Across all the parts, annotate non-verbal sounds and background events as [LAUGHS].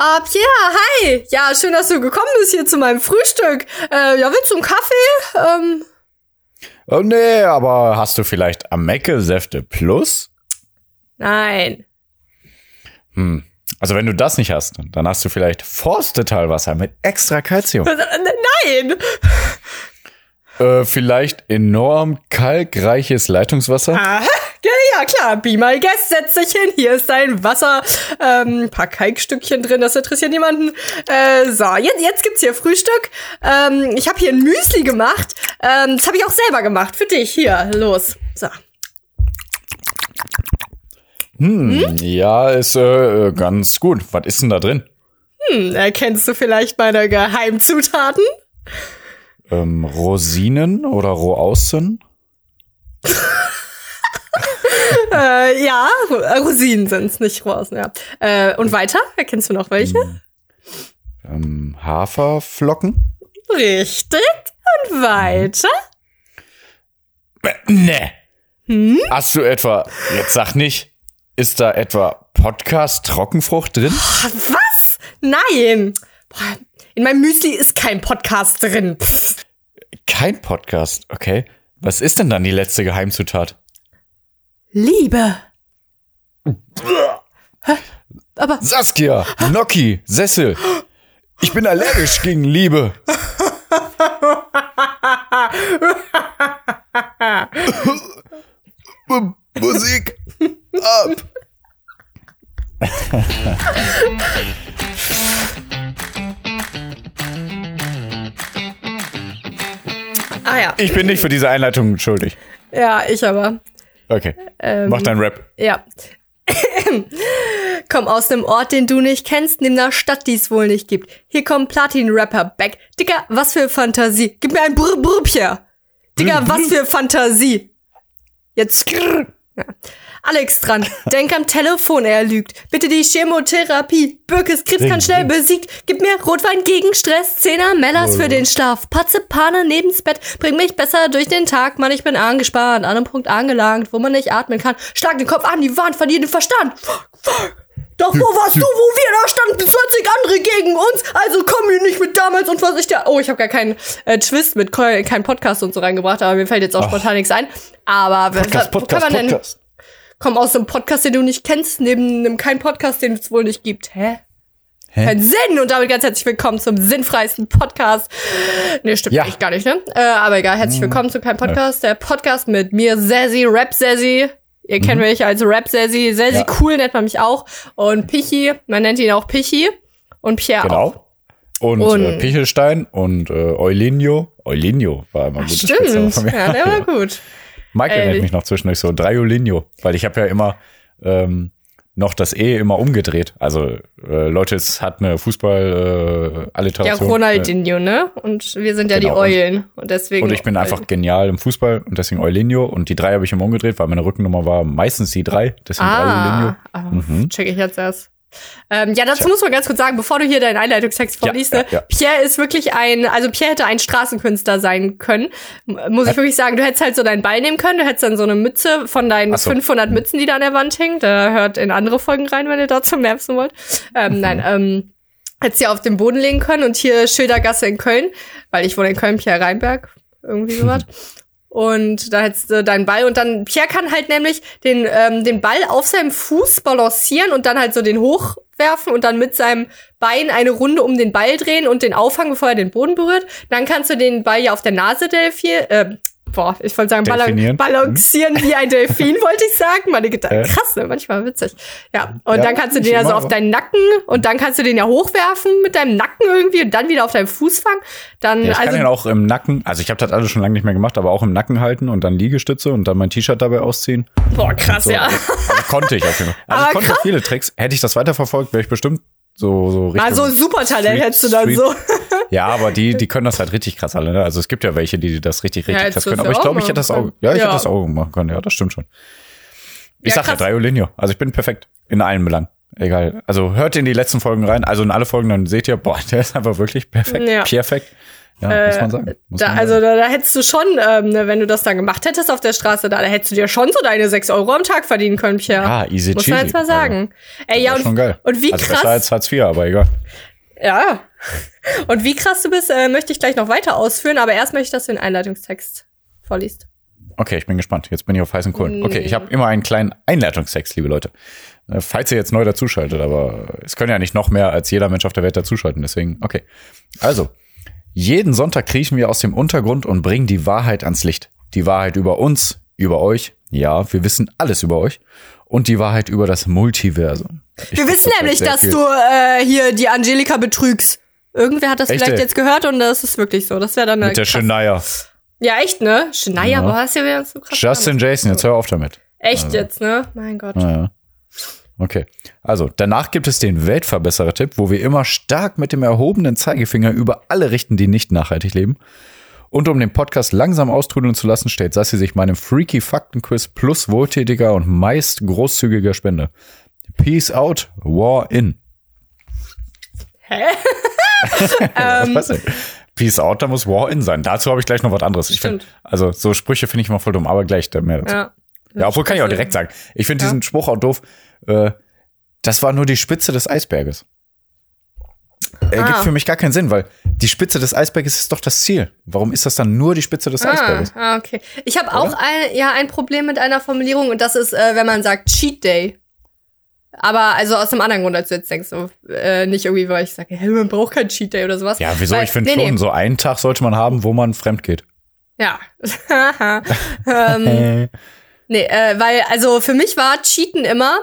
Ah, Pierre, hi. Ja, schön, dass du gekommen bist hier zu meinem Frühstück. Äh, ja, willst du einen Kaffee? Ähm. Oh nee, aber hast du vielleicht Amecke-Säfte Plus? Nein. Hm. Also wenn du das nicht hast, dann hast du vielleicht Forstetalwasser mit extra Kalzium. [LAUGHS] Nein. Äh, vielleicht enorm kalkreiches Leitungswasser. Aha. [LAUGHS] Ja, ja, klar. Be my guest, setz dich hin. Hier ist dein Wasser. Ähm, ein paar Kalkstückchen drin, das interessiert niemanden. Äh, so, jetzt, jetzt gibt's hier Frühstück. Ähm, ich habe hier ein Müsli gemacht. Ähm, das habe ich auch selber gemacht. Für dich. Hier, los. So. Hm, hm? ja, ist äh, ganz gut. Was ist denn da drin? Hm, erkennst du vielleicht meine Geheimzutaten? Ähm, Rosinen oder Rohaußen? [LAUGHS] äh, ja, Rosinen sind's, nicht Rohaußen, ja. Äh, und weiter? Erkennst du noch welche? Hm. Ähm, Haferflocken? Richtig. Und weiter? Äh, ne. Hm? Hast du etwa, jetzt sag nicht, ist da etwa Podcast Trockenfrucht drin? Was? Nein. In meinem Müsli ist kein Podcast drin. Pff. Kein Podcast, okay. Was ist denn dann die letzte Geheimzutat? Liebe. Hä? Aber Saskia, Noki, Sessel. Ich bin allergisch gegen Liebe. [LAUGHS] Musik ab. ah ja. Ich bin nicht für diese Einleitung schuldig. Ja, ich aber. Okay. Ähm, Mach deinen Rap. Ja. [COUGHS] Komm aus einem Ort, den du nicht kennst, nimm einer Stadt, die es wohl nicht gibt. Hier kommt Platin-Rapper back. Digga, was für Fantasie. Gib mir ein Brr Brr. Digga, was [LAUGHS] für Fantasie. Jetzt. Ja. Alex dran. Denk am Telefon, er lügt. Bitte die Chemotherapie. Birkes Krebs kann schnell besiegt. Gib mir Rotwein gegen Stress. Zehner Mellers für den Schlaf. Patze Pane neben's Bett. Bring mich besser durch den Tag. Mann, ich bin angespannt. An einem Punkt angelangt, wo man nicht atmen kann. Schlag den Kopf an die Wand, verlier den Verstand. Fuck, fuck. Doch wo warst du, wo wir da standen? 20 andere gegen uns. Also komm hier nicht mit damals und was ich da. Oh, ich habe gar keinen äh, Twist mit keinen Podcast und so reingebracht, aber mir fällt jetzt auch spontan nichts ein. Aber Podcast, wo Podcast, kann man denn? Podcast. Komm aus einem Podcast, den du nicht kennst, neben einem keinen Podcast, den es wohl nicht gibt. Hä? Hä? Kein Sinn! Und damit ganz herzlich willkommen zum sinnfreisten Podcast. Nee, stimmt Ja. eigentlich gar nicht, ne? Äh, aber egal, herzlich willkommen zu keinem Podcast. Der Podcast mit mir, Sassy, Rap Sassy. Ihr kennt mich als Rap Sassy. Sassy Ja. cool nennt man mich auch. Und Pichi, man nennt ihn auch Pichi. Und Pierre auch. Genau. Und, Und- äh, Pichelstein und äh, Eulinio. Eulinio war immer ein gutes Spitzname Stimmt. von mir. Ja, der war [LAUGHS] gut. Michael Ey. nennt mich noch zwischendurch so Dreiolinio, weil ich habe ja immer ähm, noch das E immer umgedreht. Also äh, Leute, es hat eine Fußball äh, Ja. Ronaldinho, ne? Und wir sind ja Genau, die Eulen. Und deswegen. und ich bin einfach genial im Fußball und deswegen Eulinio und die drei habe ich immer umgedreht, weil meine Rückennummer war meistens die drei, deswegen. Ah, ah Mhm. check ich jetzt erst. Ähm, ja, dazu muss man ganz kurz sagen, bevor du hier deinen Einleitungstext vorliest, Ja, ne, ja, ja. Pierre ist wirklich ein, also Pierre hätte ein Straßenkünstler sein können. Muss ich wirklich sagen, du hättest halt so deinen Ball nehmen können, du hättest dann so eine Mütze von deinen so. 500 Mützen, die da an der Wand hängen. Da hört in andere Folgen rein, wenn ihr dazu mehr wissen wollt. Ähm, Mhm. Nein, ähm, hättest hier auf den Boden legen können und hier Schildergasse in Köln, weil ich wohne in Köln, Pierre Rheinberg, irgendwie sowas. [LAUGHS] Und da hättest du deinen Ball und dann Pierre kann halt nämlich den ähm, den Ball auf seinem Fuß balancieren und dann halt so den hochwerfen und dann mit seinem Bein eine Runde um den Ball drehen und den auffangen, bevor er den Boden berührt. Dann kannst du den Ball ja auf der Nase delfieren. Äh, boah, ich wollte sagen balan Delfinieren. balancieren wie ein Delfin, [LAUGHS] wollte ich sagen. Meine Gedanken, krass, ne? manchmal witzig. Ja, und Ja, dann kannst du den ja so auf deinen Nacken und dann kannst du den ja hochwerfen mit deinem Nacken irgendwie und dann wieder auf deinem Fuß fangen. Dann Ja, ich also kann ihn auch im Nacken, also ich habe das alles schon lange nicht mehr gemacht, aber auch im Nacken halten und dann Liegestütze und dann mein T-Shirt dabei ausziehen. boah, krass, So, ja. Also konnte ich auf jeden Fall. [LAUGHS] Also Aber ich konnte krass. viele Tricks. Hätte ich das weiterverfolgt, wäre ich bestimmt so, so richtig. Also Supertalent Street- hättest du dann Street- so. [LAUGHS] Ja, aber die, die können das halt richtig krass alle. Ne? Also es gibt ja welche, die das richtig, richtig Ja, krass können. Aber ja ich glaube, ich hätte das auch, ja, ich Ja. hätte das auch machen können. Ja, das stimmt schon. Ich Ja, sag ja krass. drei Olinio. Also ich bin perfekt in allen Belangen. Egal. Also hört in die letzten Folgen rein. Also in alle Folgen, dann seht ihr, boah, [LAUGHS] der ist einfach wirklich perfekt. Ja. Perfekt. Ja, muss man sagen. Muss da, man also sagen. da, da hättest du schon, ähm, ne, wenn du das dann gemacht hättest auf der Straße, da, da hättest du dir schon so deine 6 Euro am Tag verdienen können, Pierre. Ja, easy Muss man jetzt mal sagen. Ey, ja, Ja, und, schon geil. und wie also besser krass, als Hartz IV, aber egal. Ja. [LAUGHS] Und wie krass du bist, äh, möchte ich gleich noch weiter ausführen, aber erst möchte ich, dass du den Einleitungstext vorliest. Okay, ich bin gespannt. Jetzt bin ich auf heißen Kohlen. Okay, ich habe immer einen kleinen Einleitungstext, liebe Leute. Äh, Falls ihr jetzt neu dazuschaltet, aber es können ja nicht noch mehr als jeder Mensch auf der Welt dazuschalten, deswegen, okay. Also, jeden Sonntag kriechen wir aus dem Untergrund und bringen die Wahrheit ans Licht. Die Wahrheit über uns, über euch. Ja, wir wissen alles über euch. Und die Wahrheit über das Multiversum. Ich Wir wissen das nämlich, dass viel. du äh, hier die Angelika betrügst. Irgendwer hat das Echt, vielleicht ey? jetzt gehört und das ist wirklich so. Das wäre dann eine Mit der Shania. Ja, echt, ne? Shania, Ja. boah, ist ja wieder so krass. Justin Jason, jetzt hör auf damit. Echt jetzt, ne? Mein Gott. Ja. Okay. Also, danach gibt es den Weltverbesserer-Tipp, wo wir immer stark mit dem erhobenen Zeigefinger über alle richten, die nicht nachhaltig leben. Und um den Podcast langsam austrudeln zu lassen, stellt Sassi sich meinem Freaky Faktenquiz plus wohltätiger und meist großzügiger Spende. Peace out, War in. Hä? [LAUGHS] Was was denn? Peace out, da muss War in sein. Dazu habe ich gleich noch was anderes. Ich find, also so Sprüche finde ich immer voll dumm, aber gleich mehr dazu. Ja. Ja, obwohl kann ich auch direkt sagen. Ich finde Ja. diesen Spruch auch doof. Äh, das war nur die Spitze des Eisberges. Ergibt Ah. für mich gar keinen Sinn, weil die Spitze des Eisberges ist doch das Ziel. Warum ist das dann nur die Spitze des Ah, Eisberges? ah, okay. Ich habe auch ein, ja, ein Problem mit einer Formulierung und das ist, äh, wenn man sagt Cheat Day. Aber also aus einem anderen Grund, als du jetzt denkst, so, äh, nicht irgendwie, weil ich sage, hey, man braucht keinen Cheat Day oder sowas. Ja, wieso? Weil, ich finde nee, schon, Nee. so einen Tag sollte man haben, wo man fremd geht. Ja. [LAUGHS] ähm, [LAUGHS] nee, äh, weil, also für mich war Cheaten immer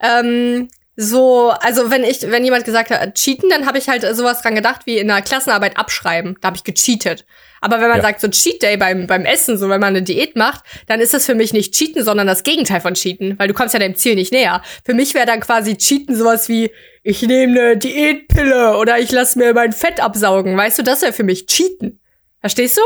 ähm, so, also wenn ich, wenn jemand gesagt hat, cheaten, dann habe ich halt sowas dran gedacht wie in der Klassenarbeit abschreiben. Da habe ich gecheatet. Aber wenn man Ja. sagt so Cheat Day beim, beim Essen, so wenn man eine Diät macht, dann ist das für mich nicht Cheaten, sondern das Gegenteil von Cheaten, weil du kommst ja deinem Ziel nicht näher. Für mich wäre dann quasi Cheaten sowas wie, ich nehme eine Diätpille oder ich lass mir mein Fett absaugen. Weißt du, das wäre für mich Cheaten. Verstehst du?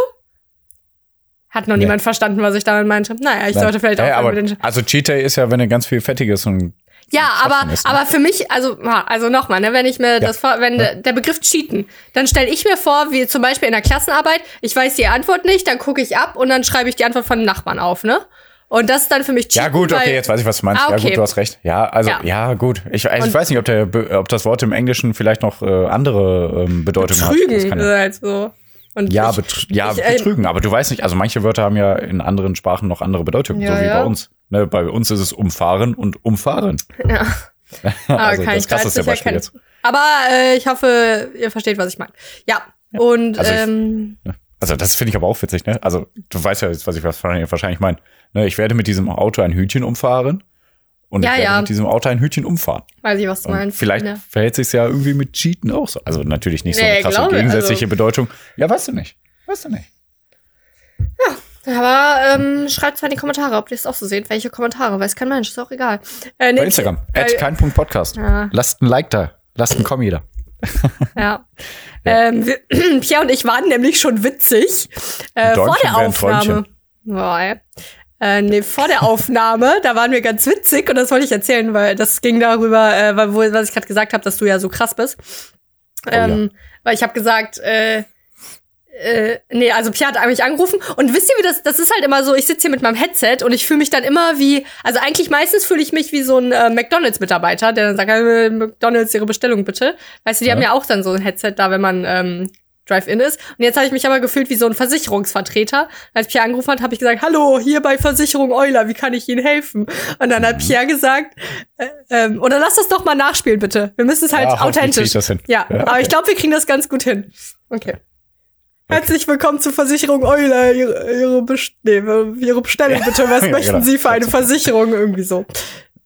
Hat noch Nee. niemand verstanden, was ich damit meinte. Naja, ich Nein. sollte vielleicht auch aber, mit den Also Cheat Day ist ja, wenn du ganz viel Fettiges und Ja, aber, aber für mich, also, also nochmal, ne, wenn ich mir das vor, wenn der, der Begriff cheaten, dann stelle ich mir vor, wie zum Beispiel in der Klassenarbeit, ich weiß die Antwort nicht, dann gucke ich ab und dann schreibe ich die Antwort von dem Nachbarn auf, ne? Und das ist dann für mich cheaten. Ja gut, okay, jetzt weiß ich, was du meinst. Ah, Ja okay. gut, du hast recht. Ja, also Ja. ja, gut. Ich, also ich weiß nicht, ob, der, ob das Wort im Englischen vielleicht noch äh, andere ähm, Bedeutungen hat. Das Betrügen, ist ja, halt so. Und ja, ich, betr ja ich, äh, betrügen. Aber du weißt nicht, also manche Wörter haben ja in anderen Sprachen noch andere Bedeutungen, Ja, so wie ja. bei uns. Ne, bei uns ist es umfahren und umfahren. ja. Aber [LAUGHS] also kann das krasseste Beispiel erkennen. jetzt. Aber äh, ich hoffe, ihr versteht, was ich meine. Ja. Und Also ich- ähm, Also das finde ich aber auch witzig, ne? Also du weißt ja jetzt, was ich wahrscheinlich, meine. Ne, ich werde mit diesem Auto ein Hütchen umfahren und Ja, ich werde ja. mit diesem Auto ein Hütchen umfahren. weiß ich, was du Und meinst. vielleicht Ja. verhält sich ja irgendwie mit Cheaten auch so. Also natürlich nicht so Nee, eine krasse glaube, gegensätzliche also- Bedeutung. Ja, weißt du nicht. Weißt du nicht. Aber ähm, schreibt mal in die Kommentare, ob ihr es auch so seht. Welche Kommentare? Weiß kein Mensch, ist auch egal. Äh, nee, Bei Instagram. äh, At kein Punkt Podcast. Ja. Lasst ein Like da. Lasst ein Kommi da. [LAUGHS] Ja. Ähm, wir, [CLEARS THROAT] Pia und ich waren nämlich schon witzig äh, vor der Aufnahme. Boah, ey. Äh, nee, vor der Aufnahme, da waren wir ganz witzig und das wollte ich erzählen, weil das ging darüber, äh, weil, wo, was ich gerade gesagt habe, dass du ja so krass bist. Oh ähm, Weil ich habe gesagt, äh, äh, nee, also Pia hat mich angerufen und wisst ihr, wie das, das ist halt immer so, ich sitze hier mit meinem Headset und ich fühle mich dann immer wie, also eigentlich meistens fühle ich mich wie so ein äh, McDonalds-Mitarbeiter, der dann sagt, äh, McDonalds, ihre Bestellung bitte. Weißt du, die Ja. haben ja auch dann so ein Headset da, wenn man ähm, Drive-In ist. Und jetzt habe ich mich aber gefühlt wie so ein Versicherungsvertreter. Als Pierre angerufen hat, habe ich gesagt, hallo, hier bei Versicherung Euler, wie kann ich Ihnen helfen? Und dann hat Pierre gesagt, äh, ähm, oder lass das doch mal nachspielen, bitte. Wir müssen es halt Ja, authentisch. Ja, Ja, aber okay. ich glaube, wir kriegen das ganz gut hin. Okay. Herzlich willkommen zur Versicherung Euler. Ihre, ihre, Best nee, ihre Bestellung bitte. [LAUGHS] Was Ja, möchten genau. Sie für eine Versicherung? Irgendwie so.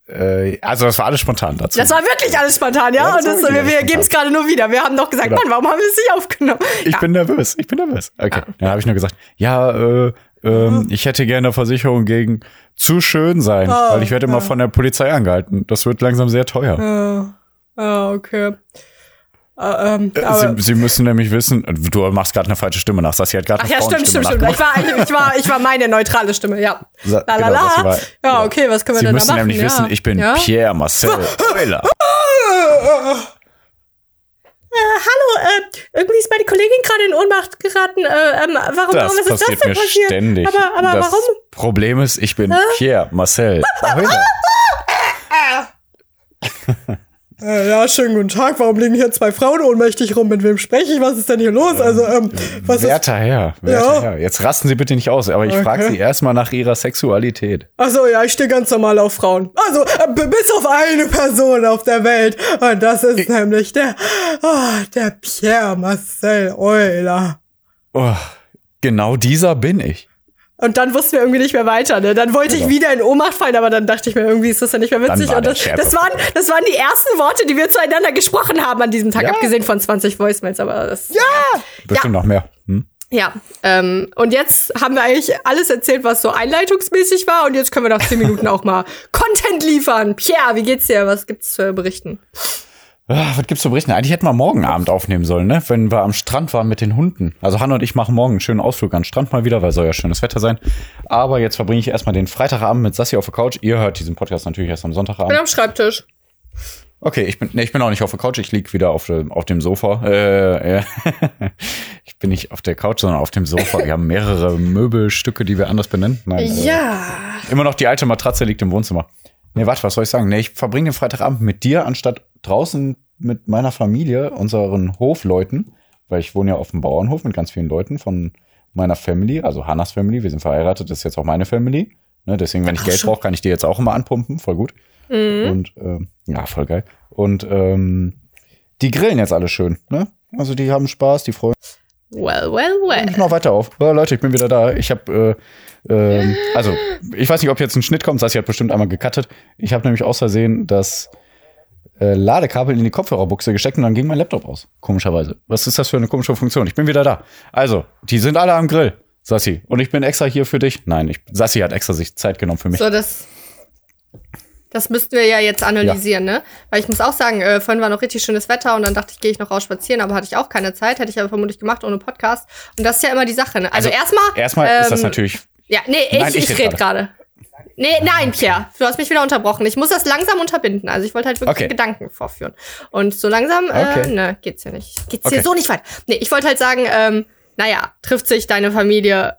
Äh, also das war alles spontan dazu. Das war wirklich alles spontan, ja? Ja, das Und das, wir, wir geben es gerade nur wieder. Wir haben doch gesagt, Genau. Mann, warum haben wir es nicht aufgenommen? ich ja. bin nervös. Ich bin nervös. Okay. Dann habe ich nur gesagt, ja, äh, ähm, ich hätte gerne eine Versicherung gegen zu schön sein, Oh, weil ich werde immer ja. von der Polizei angehalten. Das wird langsam sehr teuer. Ah, ah, okay. Ah, ähm, aber, Sie, Sie müssen nämlich wissen, du machst gerade eine falsche Stimme nach. Sassi hat gerade ach eine ja, stimmt, stimmt, stimmt. Ich war, ich, war, ich war meine neutrale Stimme, ja. Sa- La la genau, la. war- Ja, okay, was können wir Sie denn müssen da machen? nämlich ja. wissen, ich bin ja? Pierre Marcel Euler. [LAUGHS] Äh, hallo, äh, irgendwie ist meine Kollegin gerade in Ohnmacht geraten. Äh, ähm, warum, Das warum ist das passiert denn mir passiert? ständig. Aber, aber das warum? Problem ist, ich bin Pierre Marcel. [LAUGHS] Ahöhler. Äh, ja, schönen guten Tag. Warum liegen hier zwei Frauen ohnmächtig rum? Mit wem spreche ich? Was ist denn hier los? Also, ähm, was ist. Werter Herr, werter Ja. Herr. Jetzt rasten Sie bitte nicht aus, aber ich Okay. frage Sie erstmal nach Ihrer Sexualität. Achso, ja, ich stehe ganz normal auf Frauen. Also, äh, bis auf eine Person auf der Welt. Und das ist nämlich der, ah, der Pierre Marcel Euler. Oh, genau dieser bin ich. Und dann wussten wir irgendwie nicht mehr weiter, ne? Dann wollte ich Genau. wieder in Ohnmacht fallen, aber dann dachte ich mir, irgendwie ist das ja nicht mehr witzig. Und das, das, waren, das waren die ersten Worte, die wir zueinander gesprochen haben an diesem Tag, Ja. abgesehen von 20 Voicemails, aber das. Ja! Bestimmt noch mehr. Hm? Ja, ähm, und jetzt haben wir eigentlich alles erzählt, was so einleitungsmäßig war. Und jetzt können wir nach 10 Minuten auch mal Content liefern. Pierre, wie geht's dir? Was gibt's zu berichten? Ah, was gibt's zu berichten? Eigentlich hätten wir morgen Abend aufnehmen sollen, ne? Wenn wir am Strand waren mit den Hunden. Also Hanna und ich machen morgen einen schönen Ausflug an den Strand mal wieder, weil soll ja schönes Wetter sein. Aber jetzt verbringe ich erstmal den Freitagabend mit Sassi auf der Couch. Ihr hört diesen Podcast natürlich erst am Ich bin Sonntagabend. am Schreibtisch. Okay, ich bin, nee, ich bin auch nicht auf der Couch, ich lieg wieder auf, dem- auf dem Sofa. Äh, äh, [LAUGHS] ich bin nicht auf der Couch, sondern auf dem Sofa. Wir haben mehrere Möbelstücke, die wir anders benennen. Nein, äh, Ja. Immer noch die alte Matratze liegt im Wohnzimmer. Nee, warte, was soll ich sagen? Nee, ich verbringe den Freitagabend mit dir, anstatt draußen mit meiner Familie, unseren Hofleuten, weil ich wohne ja auf dem Bauernhof mit ganz vielen Leuten von meiner Family, also Hannas Family. Wir sind verheiratet, das ist jetzt auch meine Family. Ne, deswegen, wenn ich Ach, Geld brauche, kann ich dir jetzt auch immer anpumpen. Voll gut. Mhm. Und ähm, ja, voll geil. Und ähm, die grillen jetzt alle schön. Ne? Also die haben Spaß, die freuen Well, well, well. ich mach weiter auf. Oh, Leute, ich bin wieder da. Ich habe, äh, ähm, also ich weiß nicht, ob jetzt ein Schnitt kommt. Sassi hat bestimmt einmal gecuttet. Ich habe nämlich aus Versehen das äh, Ladekabel in die Kopfhörerbuchse gesteckt und dann ging mein Laptop aus. Komischerweise. Was ist das für eine komische Funktion? Ich bin wieder da. Also, die sind alle am Grill, Sassi. Und ich bin extra hier für dich. Nein, ich, Sassi hat extra sich Zeit genommen für mich. So, das. Das müssten wir ja jetzt analysieren, ne? Weil ich muss auch sagen, äh, vorhin war noch richtig schönes Wetter und dann dachte ich, gehe ich noch raus spazieren, aber hatte ich auch keine Zeit, hätte ich aber vermutlich gemacht ohne Podcast. Und das ist ja immer die Sache, ne? Also, Also, erstmal. Erstmal ist das ähm, natürlich. Ja, nee, ich, Nein, ich ich, red rede gerade. Nee, nein, Pierre, du hast mich wieder unterbrochen. Ich muss das langsam unterbinden. Also ich wollte halt wirklich Okay. Gedanken vorführen. Und so langsam, Okay. äh, ne, geht's ja nicht. Geht's Okay. hier so nicht weit. Nee, ich wollte halt sagen, ähm, naja, trifft sich deine Familie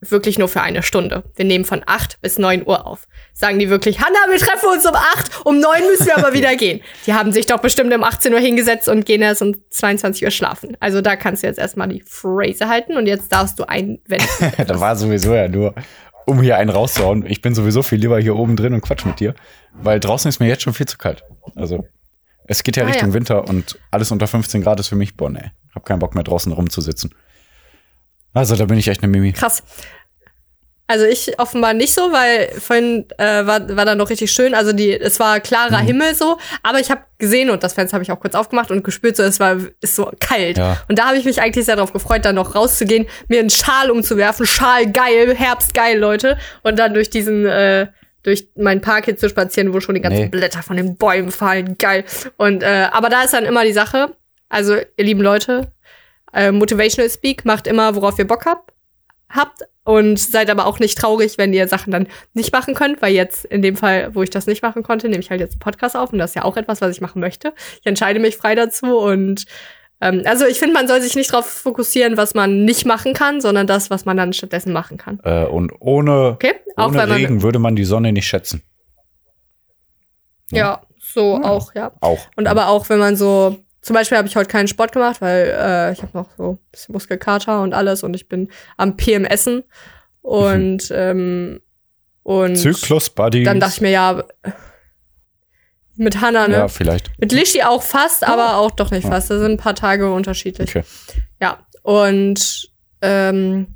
wirklich nur für eine Stunde. Wir nehmen von 8 bis 9 Uhr auf. Sagen die wirklich, Hanna, wir treffen uns um 8, um 9 müssen wir aber [LAUGHS] wieder gehen. Die haben sich doch bestimmt um 18 Uhr hingesetzt und gehen erst um 22 Uhr schlafen. Also da kannst du jetzt erstmal die Phrase halten und jetzt darfst du einwenden. [LAUGHS] da war sowieso ja nur, um hier einen rauszuhauen. Ich bin sowieso viel lieber hier oben drin und quatsch mit dir, weil draußen ist mir jetzt schon viel zu kalt. Also, es geht ja Ah, Richtung ja. Winter und alles unter 15 Grad ist für mich, boah, nee, hab keinen Bock mehr draußen rumzusitzen. Also, da bin ich echt eine Mimi. Krass. Also ich offenbar nicht so, weil vorhin äh, war, war da noch richtig schön. Also die, es war klarer Mhm. Himmel so, aber ich habe gesehen und das Fenster habe ich auch kurz aufgemacht und gespürt, so es war ist so kalt. Ja. Und da habe ich mich eigentlich sehr darauf gefreut, dann noch rauszugehen, mir einen Schal umzuwerfen, Schal geil, Herbst geil, Leute, und dann durch diesen äh, durch meinen Park hier zu spazieren, wo schon die ganzen Nee. Blätter von den Bäumen fallen, geil. Und äh, aber da ist dann immer die Sache. Also ihr lieben Leute, äh, Motivational Speak macht immer, worauf ihr Bock habt habt und seid aber auch nicht traurig, wenn ihr Sachen dann nicht machen könnt, weil jetzt in dem Fall, wo ich das nicht machen konnte, nehme ich halt jetzt einen Podcast auf und das ist ja auch etwas, was ich machen möchte. Ich entscheide mich frei dazu und ähm, also ich finde, man soll sich nicht darauf fokussieren, was man nicht machen kann, sondern das, was man dann stattdessen machen kann. Äh, und ohne, Okay? Auch ohne Regen würde man die Sonne nicht schätzen. ja so auch ja Auch. und aber auch wenn man so zum Beispiel habe ich heute keinen Sport gemacht, weil äh, ich habe noch so ein bisschen Muskelkater und alles und ich bin am PMSen und ähm, und Zyklus Buddies. Dann dachte ich mir, ja, mit Hannah, ne? Ja, vielleicht. Mit Lishi auch fast, aber auch doch nicht fast. Da sind ein paar Tage unterschiedlich. Okay. Ja, und ähm,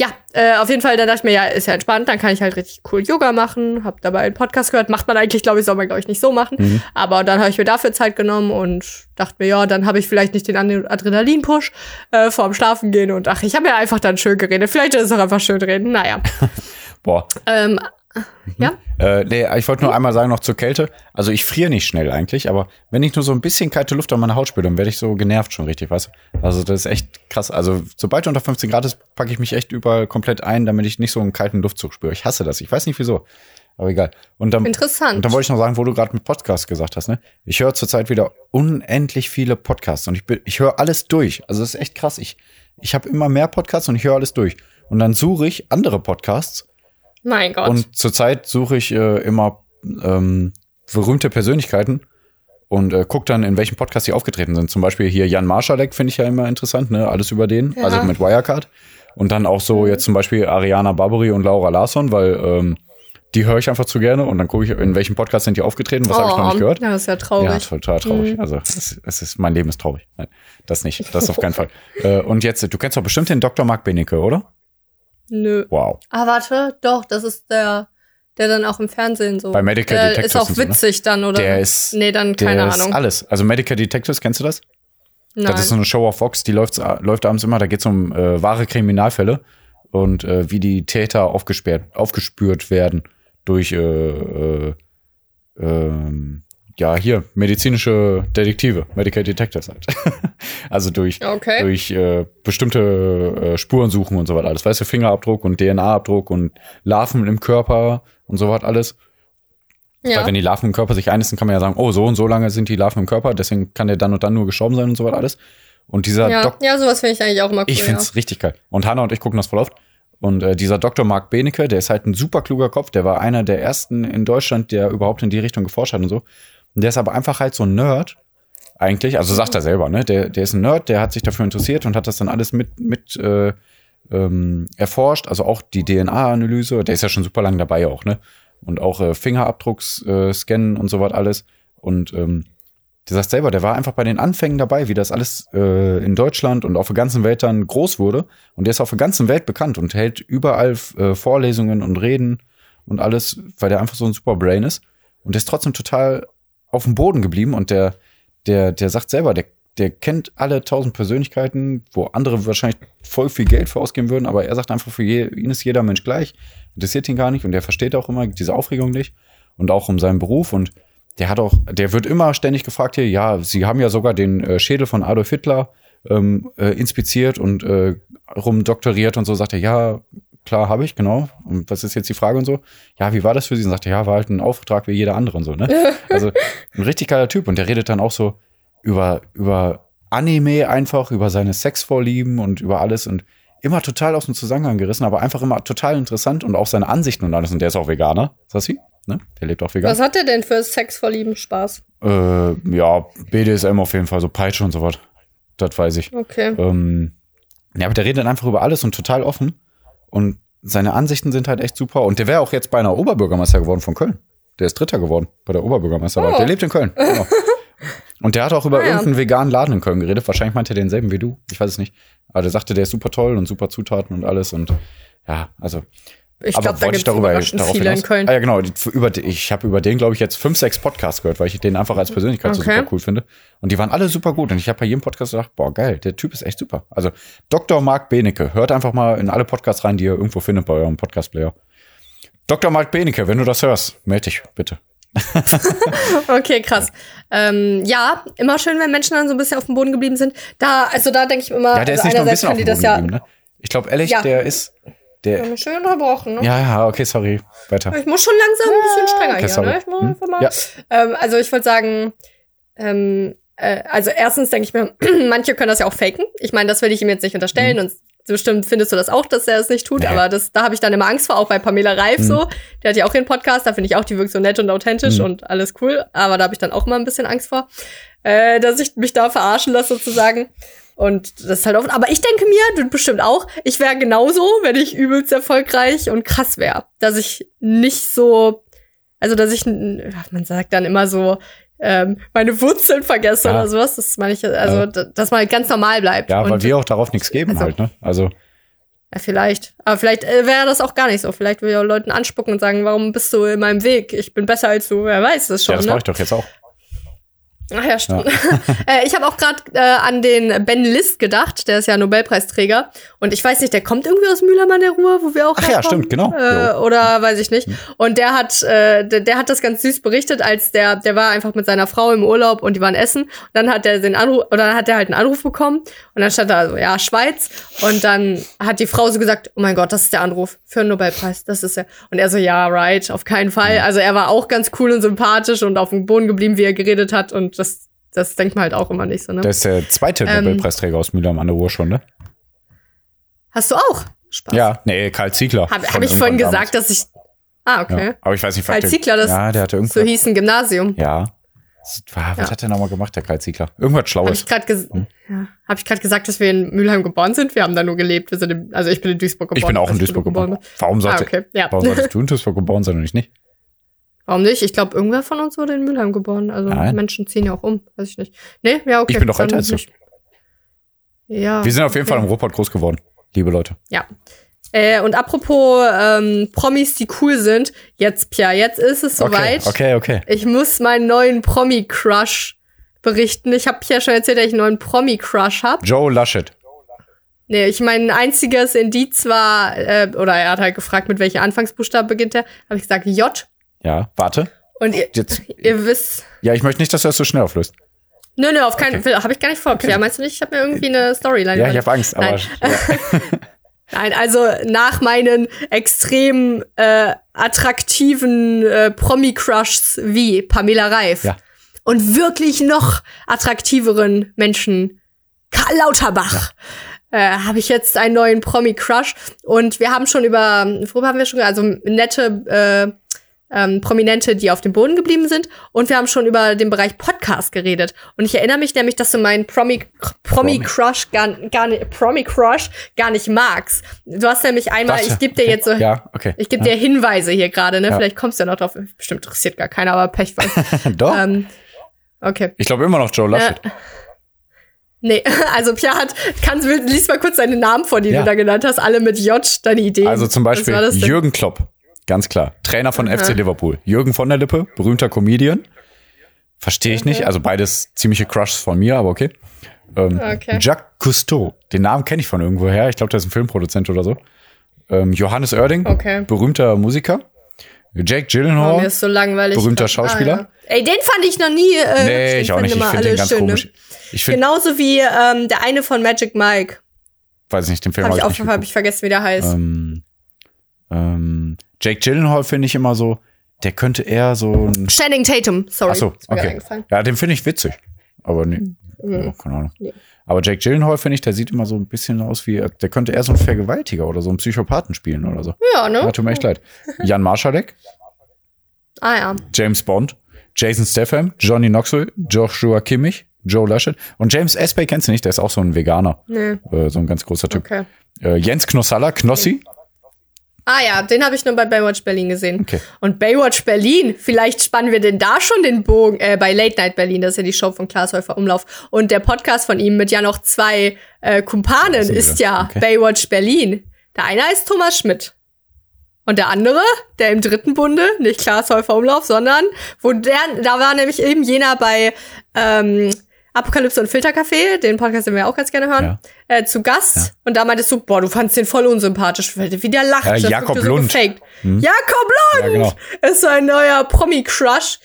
ja, äh, auf jeden Fall, da dachte ich mir, ja, ist ja entspannt, dann kann ich halt richtig cool Yoga machen. Hab dabei einen Podcast gehört, macht man eigentlich, glaube ich, soll man, glaube ich, nicht so machen. Mhm. Aber dann habe ich mir dafür Zeit genommen und dachte mir, ja, dann habe ich vielleicht nicht den Adre- Adrenalin-Push äh, vorm Schlafen gehen und ach, ich habe ja einfach dann schön geredet. Vielleicht ist es auch einfach schön reden, naja. [LAUGHS] Boah. ähm, ja, Äh, nee, ich wollte nur einmal sagen noch zur Kälte. Also ich friere nicht schnell eigentlich, aber wenn ich nur so ein bisschen kalte Luft an meiner Haut spüre, dann werde ich so genervt schon richtig, weißt du? Also das ist echt krass. Also sobald unter 15 Grad ist, packe ich mich echt überall komplett ein, damit ich nicht so einen kalten Luftzug spüre. Ich hasse das. Ich weiß nicht wieso. Aber egal. Und dann, Interessant. Und dann wollte ich noch sagen, wo du gerade mit Podcasts gesagt hast, ne? Ich höre zurzeit wieder unendlich viele Podcasts und ich bin, ich höre alles durch. Also das ist echt krass. Ich, ich habe immer mehr Podcasts und ich höre alles durch. Und dann suche ich andere Podcasts mein Gott. und zurzeit suche ich äh, immer ähm, berühmte Persönlichkeiten und äh, guck dann, in welchem Podcast die aufgetreten sind. Zum Beispiel hier Jan Marschalek finde ich ja immer interessant, ne? Alles über den, Ja. also mit Wirecard. Und dann auch so jetzt zum Beispiel Ariana Barbary und Laura Larsson, weil ähm, die höre ich einfach zu gerne und dann gucke ich, in welchem Podcast sind die aufgetreten, was habe ich noch nicht gehört. Oh, Ja, das ist ja Ja, traurig. total traurig. Mhm. Also es, es ist, mein Leben ist traurig. Nein, das nicht. Das auf keinen Fall. [LAUGHS] Äh, und jetzt, du kennst doch bestimmt den Dr. Mark Benecke, oder? Nö. Wow. Ah, warte, doch, das ist der, der dann auch im Fernsehen so. Bei Medical der Detectives ist auch und so, ne? witzig dann, oder? Der ist- Nee, dann Der keine ist Ahnung. alles. Also Medical Detectives, kennst du das? Nein. Das ist so eine Show auf Fox, die läuft, läuft abends immer, da geht's um äh, wahre Kriminalfälle und äh, wie die Täter aufgesperrt, aufgespürt werden durch äh, äh, ähm, ja, hier, medizinische Detektive, Medical Detectives halt. [LAUGHS] also durch, Okay. durch äh, bestimmte äh, Spuren suchen und so was alles. Weißt du, Fingerabdruck und DNA-Abdruck und Larven im Körper und so was alles. ja. Weil wenn die Larven im Körper sich einnisten, kann man ja sagen, oh, so und so lange sind die Larven im Körper, deswegen kann der dann und dann nur gestorben sein und so was alles. Und dieser ja. Dok ja, sowas finde ich eigentlich auch immer cool. ich find's richtig geil. Und Hanna und ich gucken das voll oft. Und äh, dieser Dr. Mark Benecke, der ist halt ein super kluger Kopf. Der war einer der ersten in Deutschland, der überhaupt in die Richtung geforscht hat und so. Und der ist aber einfach halt so ein Nerd. Eigentlich, also sagt er selber, ne? Der, der ist ein Nerd, der hat sich dafür interessiert und hat das dann alles mit, mit äh, ähm, erforscht. Also auch die DNA-Analyse. Der ist ja schon super lang dabei auch, ne? Und auch äh, Fingerabdrucks äh, und so was alles. Und ähm, der sagt selber, der war einfach bei den Anfängen dabei, wie das alles äh, in Deutschland und auf der ganzen Welt dann groß wurde. Und der ist auf der ganzen Welt bekannt und hält überall äh, Vorlesungen und Reden und alles, weil der einfach so ein super Brain ist. Und der ist trotzdem total auf dem Boden geblieben und der, der, der sagt selber, der, der kennt alle tausend Persönlichkeiten, wo andere wahrscheinlich voll viel Geld für ausgeben würden, aber er sagt einfach, für je, ihn ist jeder Mensch gleich, interessiert ihn gar nicht und der versteht auch immer diese Aufregung nicht und auch um seinen Beruf und der hat auch, der wird immer ständig gefragt hier, ja, sie haben ja sogar den äh, Schädel von Adolf Hitler ähm, äh, inspiziert und äh, rumdoktoriert und so, sagt er, ja, klar, habe ich, genau. Und was ist jetzt die Frage und so? Ja, wie war das für sie? Und sagt er, ja, war halt ein Auftrag wie jeder andere und so, ne? [LAUGHS] Also ein richtig geiler Typ und der redet dann auch so über, über Anime einfach, über seine Sexvorlieben und über alles und immer total aus dem Zusammenhang gerissen, aber einfach immer total interessant und auch seine Ansichten und alles. Und der ist auch Veganer, Sassi, ne? Der lebt auch vegan. Was hat der denn für Sexvorlieben Spaß? Äh, ja, BDSM auf jeden Fall, so Peitsche und so was. Das weiß ich. Okay. Ähm, ja, aber der redet einfach über alles und total offen. Und seine Ansichten sind halt echt super. Und der wäre auch jetzt beinahe Oberbürgermeister geworden von Köln. Der ist Dritter geworden bei der Oberbürgermeisterwahl. Oh. Der lebt in Köln. Genau. [LAUGHS] Und der hat auch über Ah, ja. irgendeinen veganen Laden in Köln geredet. Wahrscheinlich meinte er denselben wie du. Ich weiß es nicht. Aber der sagte, der ist super toll und super Zutaten und alles. Und ja, also Ich glaube, da gibt es darauf viele in Köln. Ah, ja, genau. Die- Über, ich habe über den, glaube ich, jetzt fünf, sechs Podcasts gehört, weil ich den einfach als Persönlichkeit so Okay. super cool finde. Und die waren alle super gut. Und ich habe bei jedem Podcast gedacht, boah, geil, der Typ ist echt super. Also Dr. Mark Benecke, hört einfach mal in alle Podcasts rein, die ihr irgendwo findet bei eurem Podcast-Player. Dr. Mark Benecke, wenn du das hörst, melde dich, bitte. [LAUGHS] Okay, krass. Ähm, ja, immer schön, wenn Menschen dann so ein bisschen auf dem Boden geblieben sind. Da, also da denke ich immer, Ja, der ist also nicht nur ein bisschen auf dem die Boden das ja geblieben, ne? Ich glaube, ehrlich, Ja. der ist, der, schön unterbrochen, ne? ja, ja, okay, sorry, weiter. Ich muss schon langsam ein bisschen strenger Okay, hier, sorry. ne? Ich muss Hm? einfach mal. Ja. Ähm, also ich wollte sagen, ähm, äh, also erstens denke ich mir, [CLEARS THROAT] manche können das ja auch faken. Ich meine, das will ich ihm jetzt nicht unterstellen und bestimmt findest du das auch, dass er es nicht tut, Mhm. Nee. aber das, da habe ich dann immer Angst vor, auch bei Pamela Reif Mhm. so. Der hat ja auch ihren Podcast, da finde ich auch, die wirkt so nett und authentisch Mhm. und alles cool, aber da habe ich dann auch immer ein bisschen Angst vor, äh, dass ich mich da verarschen lasse sozusagen. Und das ist halt oft. Aber ich denke mir, du bestimmt auch, ich wäre genauso, wenn ich übelst erfolgreich und krass wäre. Dass ich nicht so, also dass ich, man sagt dann immer so, ähm, meine Wurzeln vergesse Ja. oder sowas. Das meine ich, also, Ja. dass man halt ganz normal bleibt. Ja, weil und, wir auch darauf nichts geben also- halt, ne? Also, ja, vielleicht. Aber vielleicht äh, wäre das auch gar nicht so. Vielleicht will er Leuten anspucken und sagen, warum bist du in meinem Weg? Ich bin besser als du. Wer weiß das schon, ja, das ne? mache ich doch jetzt auch. Ach ja, stimmt. [LAUGHS] äh, ich habe auch gerade äh, an den Ben List gedacht, der ist ja Nobelpreisträger. Und ich weiß nicht, der kommt irgendwie aus Mühlheim an der Ruhr, wo wir auch Ach ja, herkommen. stimmt, genau. Äh, oder weiß ich nicht. Und der hat, äh, der, der hat das ganz süß berichtet, als der, der war einfach mit seiner Frau im Urlaub und die waren essen. Und dann hat er den Anruf, oder dann hat er halt einen Anruf bekommen. Und dann stand da so, ja, Schweiz. Und dann hat die Frau so gesagt, oh mein Gott, das ist der Anruf für einen Nobelpreis. Das ist er. Und er so, ja, right, auf keinen Fall. Also er war auch ganz cool und sympathisch und auf dem Boden geblieben, wie er geredet hat. Und das, das denkt man halt auch immer nicht so, ne? Der ist der zweite Ähm, Nobelpreisträger aus Mühlheim an der Ruhr schon, ne? Hast du auch? Spaß. Ja, nee, Karl Ziegler. Habe hab ich vorhin gesagt, dass ich. Ah, damals. okay. Ja. Aber ich weiß nicht, Karl Ziegler, das Ja, der hatte irgendwas. so hieß ein Gymnasium. ja. Was Ja. hat der nochmal gemacht, der Karl Ziegler? Irgendwas Habe Schlaues. ich gerade ges Hm. ja, hab ich gesagt, dass wir in Mülheim geboren sind? Wir haben da nur gelebt. Wir sind im, also ich bin in Duisburg geboren. Ich bin auch in nicht, Duisburg du geboren. Warum bist. Ah, sollte, okay. Ja. warum solltest [LAUGHS] du in Duisburg geboren sein und ich nicht? Warum nicht? Ich glaube, irgendwer von uns wurde in Mülheim geboren. Also Nein. Menschen ziehen ja auch um. Weiß ich nicht. Nee, ja, okay. Ich bin doch älter als du. Ja. Wir sind auf jeden okay. Fall im Ruhrpott groß geworden, liebe Leute. Ja. Äh, und apropos ähm, Promis, die cool sind. Jetzt, Pia, jetzt ist es soweit. Okay, okay, okay. Ich muss meinen neuen Promi-Crush berichten. Ich habe ja schon erzählt, dass ich einen neuen Promi-Crush habe. Joe Laschet. Nee, ich mein einziges Indiz war, äh, oder er hat halt gefragt, mit welcher Anfangsbuchstabe beginnt er. Habe ich gesagt J. Ja, warte. Und ihr, Jetzt, [LAUGHS] ihr wisst. ja, ich möchte nicht, dass du das so schnell auflöst. Nö, nö, auf keinen Fall. Habe ich gar nicht vor. Ja, meinst du nicht? Ich habe mir irgendwie eine Storyline. Ja, ich habe Angst, aber Nein. ja. [LAUGHS] Nein, also nach meinen extrem äh, attraktiven äh, Promi-Crushs wie Pamela Reif Ja. und wirklich noch attraktiveren Menschen, Karl Lauterbach, äh, habe ich jetzt einen neuen Promi-Crush. Und wir haben schon über, worüber haben wir schon, also nette äh, ähm, Prominente, die auf dem Boden geblieben sind. Und wir haben schon über den Bereich Podcast geredet. Und ich erinnere mich nämlich, dass du meinen Promi, Promi Crush gar, gar nicht, Promi Crush gar nicht magst. Du hast nämlich einmal, Was? ich gebe dir Okay. jetzt so, Ja, okay. ich gebe ja. dir Hinweise hier gerade, ne? Ja. Vielleicht kommst du ja noch drauf. Bestimmt interessiert gar keiner, aber Pech. [LAUGHS] Doch. ähm, okay. ich glaube immer noch Joe Laschet. [LAUGHS] Nee, [LAUGHS] also Pia hat, kannst, lies mal kurz deine Namen vor, die Ja. du da genannt hast, alle mit J, deine Ideen. Also zum Beispiel war das? Jürgen Klopp. Ganz klar. Trainer von FC Liverpool. Jürgen von der Lippe, berühmter Comedian. Verstehe ich nicht. Also beides ziemliche Crushs von mir, aber okay. Ähm, Okay. Jacques Cousteau. Den Namen kenne ich von irgendwoher. Ich glaube, der ist ein Filmproduzent oder so. Ähm, Johannes Oerding. Okay. Berühmter Musiker. Jake Oh, Gyllenhaal. mir ist so langweilig. berühmter Ah, Schauspieler. ja. Ey, den fand ich noch nie. Äh, nee, ich auch nicht. Ich finde den ganz schön, ne? komisch. Ich finde, Genauso wie ähm, der eine von Magic Mike. weiß nicht, den Film Hab habe ich ich auch nicht hab ich vergessen, wie der heißt. Ähm, ähm, Jake Gyllenhaal finde ich immer so, der könnte eher so ein Channing Tatum, sorry. Ach so, ist mir okay. Ja, den finde ich witzig. Aber nee, ja, keine Ahnung. Nee. Aber Jake Gyllenhaal finde ich, der sieht immer so ein bisschen aus wie, der könnte eher so ein Vergewaltiger oder so ein Psychopathen spielen oder so. Ja, ne? Ja, tut mir echt leid. [LAUGHS] Jan Marschalek, Ah ja. James Bond, Jason Statham, Johnny Knoxville, Joshua Kimmich, Joe Laschet und James Espay kennst du nicht, der ist auch so ein Veganer. Nee. Äh, so ein ganz großer Typ. Okay. Äh, Jens Knossalla, Knossi. Ah ja, den habe ich nur bei Baywatch Berlin gesehen. Okay. Und Baywatch Berlin, vielleicht spannen wir denn da schon den Bogen, äh, bei Late Night Berlin, das ist ja die Show von Klaas Häufer Umlauf. Und der Podcast von ihm mit ja noch zwei äh, Kumpanen sind ist ja Okay. Baywatch Berlin. Der eine heißt Thomas Schmidt. Und der andere, der im dritten Bunde, nicht Klaas Häufer Umlauf, sondern wo der, da war nämlich eben jener bei ähm, Apokalypse und Filtercafé, den Podcast, den wir auch ganz gerne hören, äh, zu Gast. Und da meintest du, boah, du fandst den voll unsympathisch, weil der wieder lacht. Äh, Jakob so Lund. Hm? Jakob Lund! Ja, genau. Ist so ein neuer Promi-Crush.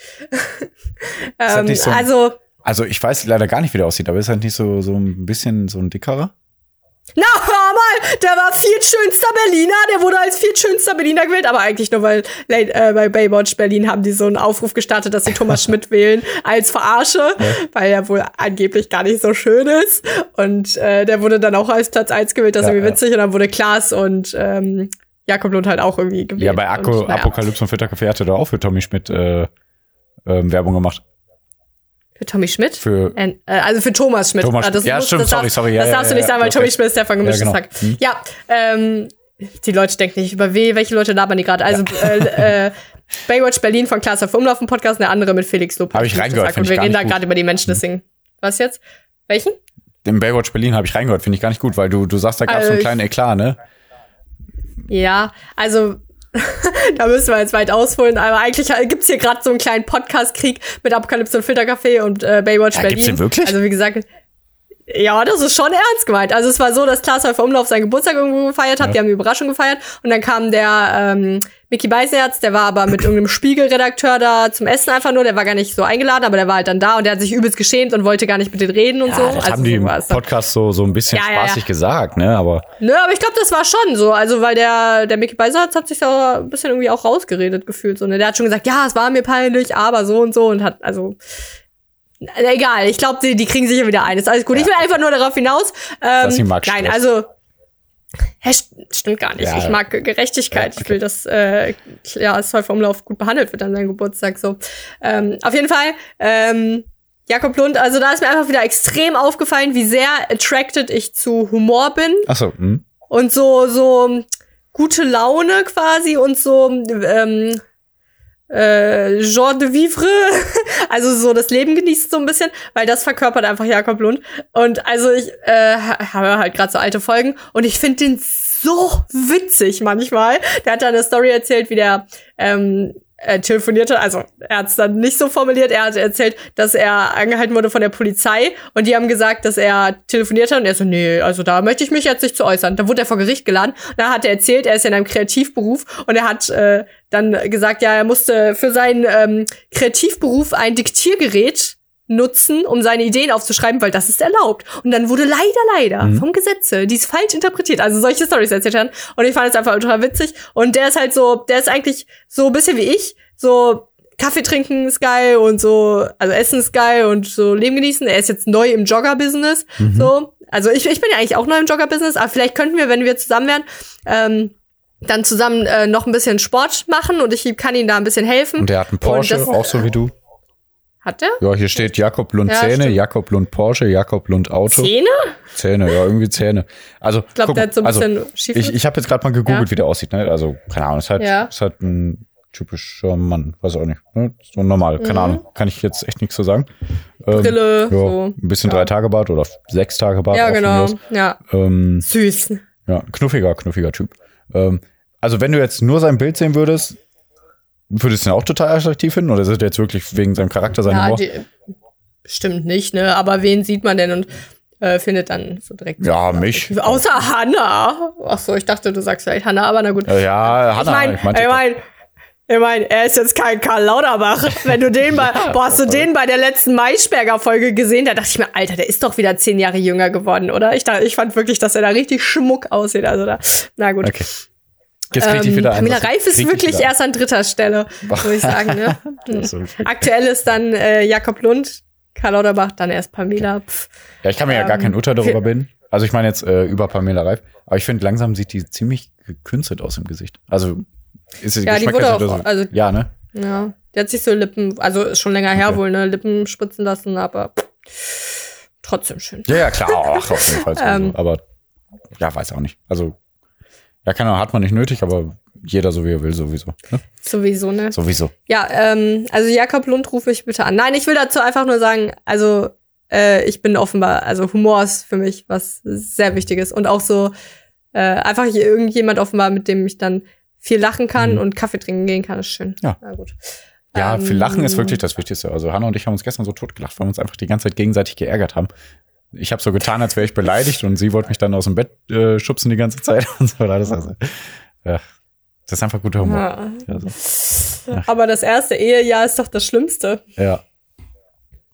halt ähm, so also, Also ich weiß leider gar nicht, wie der aussieht, aber ist halt nicht so, so ein bisschen so ein dickerer. Na, hör mal, der war viertschönster Berliner, der wurde als viertschönster Berliner gewählt, aber eigentlich nur, weil äh, bei Baywatch Berlin haben die so einen Aufruf gestartet, dass sie Thomas [LAUGHS] Schmidt wählen als Verarsche, weil er wohl angeblich gar nicht so schön ist. Und äh, der wurde dann auch als Platz eins gewählt, das ist Ja, irgendwie ja. witzig. Und dann wurde Klaas und ähm, Jakob Lund halt auch irgendwie gewählt. Ja, bei Akku, und, naja. Apokalypse und Filtercafé hatte da auch für Tommy Schmidt äh, ähm, Werbung gemacht. Für Tommy Schmidt? Für Äh, also für Thomas Schmidt. Thomas Ah, das. Ja, muss- stimmt, das sorry, darf, sorry. Ja, das ja, darfst du ja, nicht sagen, weil okay. Tommy Schmidt ist der von gemischtes Ja, genau. Hm. Ja, ähm, die Leute denken nicht, über we- welche Leute labern die gerade. Also äh, äh, Baywatch Berlin von Klaas auf Umlauf, ein Podcast, der andere mit Felix Lopez. Hab ich reingehört, Und wir reden da gerade über die Menschen, deswegen. Was jetzt? Welchen? im Baywatch Berlin habe ich reingehört, finde ich gar nicht gut, weil du, du sagst, da gab es so einen Also kleinen Eklat, ne? Ja, also [LAUGHS] da müssen wir jetzt weit ausholen, aber eigentlich gibt's hier gerade so einen kleinen Podcast-Krieg mit Apokalypse und Filtercafé und äh, Baywatch Ja, Berlin. gibt's den wirklich? Also wie gesagt, ja, das ist schon ernst gemeint. Also es war so, dass Klaas Häufer Umlauf seinen Geburtstag irgendwo gefeiert hat, Ja. die haben die Überraschung gefeiert und dann kam der ähm, Mickey Beisenherz, der war aber mit [CLEARS THROAT] irgendeinem Spiegelredakteur da zum Essen einfach nur, der war gar nicht so eingeladen, aber der war halt dann da und der hat sich übelst geschämt und wollte gar nicht mit denen reden und so. Ja, das haben die im so. Podcast so, so ein bisschen Ja, spaßig gesagt, ne? Aber Nö, aber ich glaube, das war schon so. Also, weil der, der Mickey Beisenherz hat sich da ein bisschen irgendwie auch rausgeredet gefühlt. So, ne? Der hat schon gesagt, ja, es war mir peinlich, aber so und so und hat, also. Egal, ich glaube, die, die kriegen sich ja wieder ein. Ist alles gut. Ich will einfach nur darauf hinaus. Ähm, Dass mag nein, also. Hä, st- stimmt gar nicht. Ja. Ich mag Gerechtigkeit. Ja, okay. Ich will, dass äh, ja, das Teufel Umlauf gut behandelt wird an seinem Geburtstag. So. Ähm, auf jeden Fall, ähm, Jakob Lund, also da ist mir einfach wieder extrem aufgefallen, wie sehr attracted ich zu Humor bin ach so, hm. und so so gute Laune quasi und so ähm, äh, Genre de vivre, [LAUGHS] also so das Leben genießt so ein bisschen, weil das verkörpert einfach Jakob Lund. Und also ich äh, ha- habe halt gerade so alte Folgen und ich finde den so witzig manchmal. Der hat da eine Story erzählt, wie der ähm, äh, telefonierte, also er hat es dann nicht so formuliert, er hat erzählt, dass er angehalten wurde von der Polizei und die haben gesagt, dass er telefoniert hat und er so, nee, also da möchte ich mich jetzt nicht zu äußern. Da wurde er vor Gericht geladen und da hat er erzählt, er ist in einem Kreativberuf und er hat äh, dann gesagt, ja, er musste für seinen ähm, Kreativberuf ein Diktiergerät nutzen, um seine Ideen aufzuschreiben, weil das ist erlaubt. Und dann wurde leider, leider vom Gesetze dies falsch interpretiert. Also solche Stories erzählt haben. Und ich fand es einfach ultra witzig. Und der ist halt so, der ist eigentlich so ein bisschen wie ich, so Kaffee trinken ist geil und so, also Essen ist geil und so Leben genießen. Er ist jetzt neu im Jogger-Business. So. Also ich, ich bin ja eigentlich auch neu im Jogger-Business, aber vielleicht könnten wir, wenn wir zusammen wären, ähm, dann zusammen äh, noch ein bisschen Sport machen und ich kann ihm da ein bisschen helfen. Und der hat einen Porsche, das- auch so wie du. Hat der? Ja, hier steht Jakob Lund Ja, Zähne, stimmt. Jakob Lund Porsche, Jakob Lund Auto. Zähne? Zähne, ja, irgendwie Zähne. Also, Ich glaube, der hat so ein also, bisschen schief. ich, ich habe jetzt gerade mal gegoogelt, Ja. wie der aussieht. Ne? Also, keine Ahnung, ist halt, Ja. ist halt ein typischer Mann, weiß auch nicht. Ne? So normal, keine Ahnung, kann ich jetzt echt nichts zu sagen. Ähm, Mhm. Brille, ja, so. Ein bisschen drei Tage Bart oder sechs Tage Bart. ja, genau. Ja. Ähm, Süß. ja, knuffiger, knuffiger Typ. Ähm, also, wenn du jetzt nur sein Bild sehen würdest, würdest du ihn auch total attraktiv finden? Oder ist es jetzt wirklich wegen seinem Charakter, seinem Ja, die, bestimmt nicht, ne? Aber wen sieht man denn und äh, findet dann so direkt. Ja, mich. Außer Hannah. Ach so, ich dachte, du sagst vielleicht Hannah, aber na gut. Äh, Ja, ich Hannah, meine, ich meinte ich meine, ich meine, er ist jetzt kein Karl Lauterbach. [LAUGHS] Wenn du den bei, boah, hast du den bei der letzten Maischberger-Folge gesehen? Da dachte ich mir, Alter, der ist doch wieder zehn Jahre jünger geworden, oder? Ich, da, ich fand wirklich, dass er da richtig schmuck aussieht. Also da, na gut. Okay. Jetzt krieg ich Ähm, wieder ein. Pamela was- Reif ist wirklich erst an dritter Stelle, würde ich sagen. Ne? [LAUGHS] So. Aktuell ist dann äh, Jakob Lund, Karl Lauterbach, dann erst Pamela. Pff. Ja, ich kann mir ja gar Ähm, kein Urteil darüber bilden. Also ich meine jetzt äh, über Pamela Reif. Aber ich finde, langsam sieht die ziemlich gekünstelt aus im Gesicht. Also ist Ja, die wurde auch- so. also- ja, ne? Ja, der hat sich so Lippen, also schon länger her Okay. wohl, ne, Lippen spritzen lassen, aber pff, trotzdem schön. Ja, ja, klar, ach, auf jeden Fall. [LAUGHS] Ähm. sowieso. aber ja, weiß auch nicht. Also, ja, keine Ahnung, hat man nicht nötig, aber jeder so wie er will, sowieso. Ne? Sowieso, ne? Sowieso. Ja, ähm, also Jakob Lund rufe ich bitte an. Nein, ich will dazu einfach nur sagen, also äh, ich bin offenbar, also Humor ist für mich was sehr Wichtiges und auch so äh, einfach irgendjemand offenbar, mit dem ich dann viel lachen kann Mhm. und Kaffee trinken gehen kann, ist schön. Ja. Na gut. Ja, Ähm, viel Lachen ist wirklich das Wichtigste. Also Hannah und ich haben uns gestern so totgelacht, weil wir uns einfach die ganze Zeit gegenseitig geärgert haben. Ich habe so getan, als wäre ich beleidigt und sie wollte mich dann aus dem Bett äh, schubsen die ganze Zeit [LAUGHS] und so. Das, also, ja, das ist einfach guter Humor. Ja. Also, Aber das erste Ehejahr ist doch das Schlimmste. ja.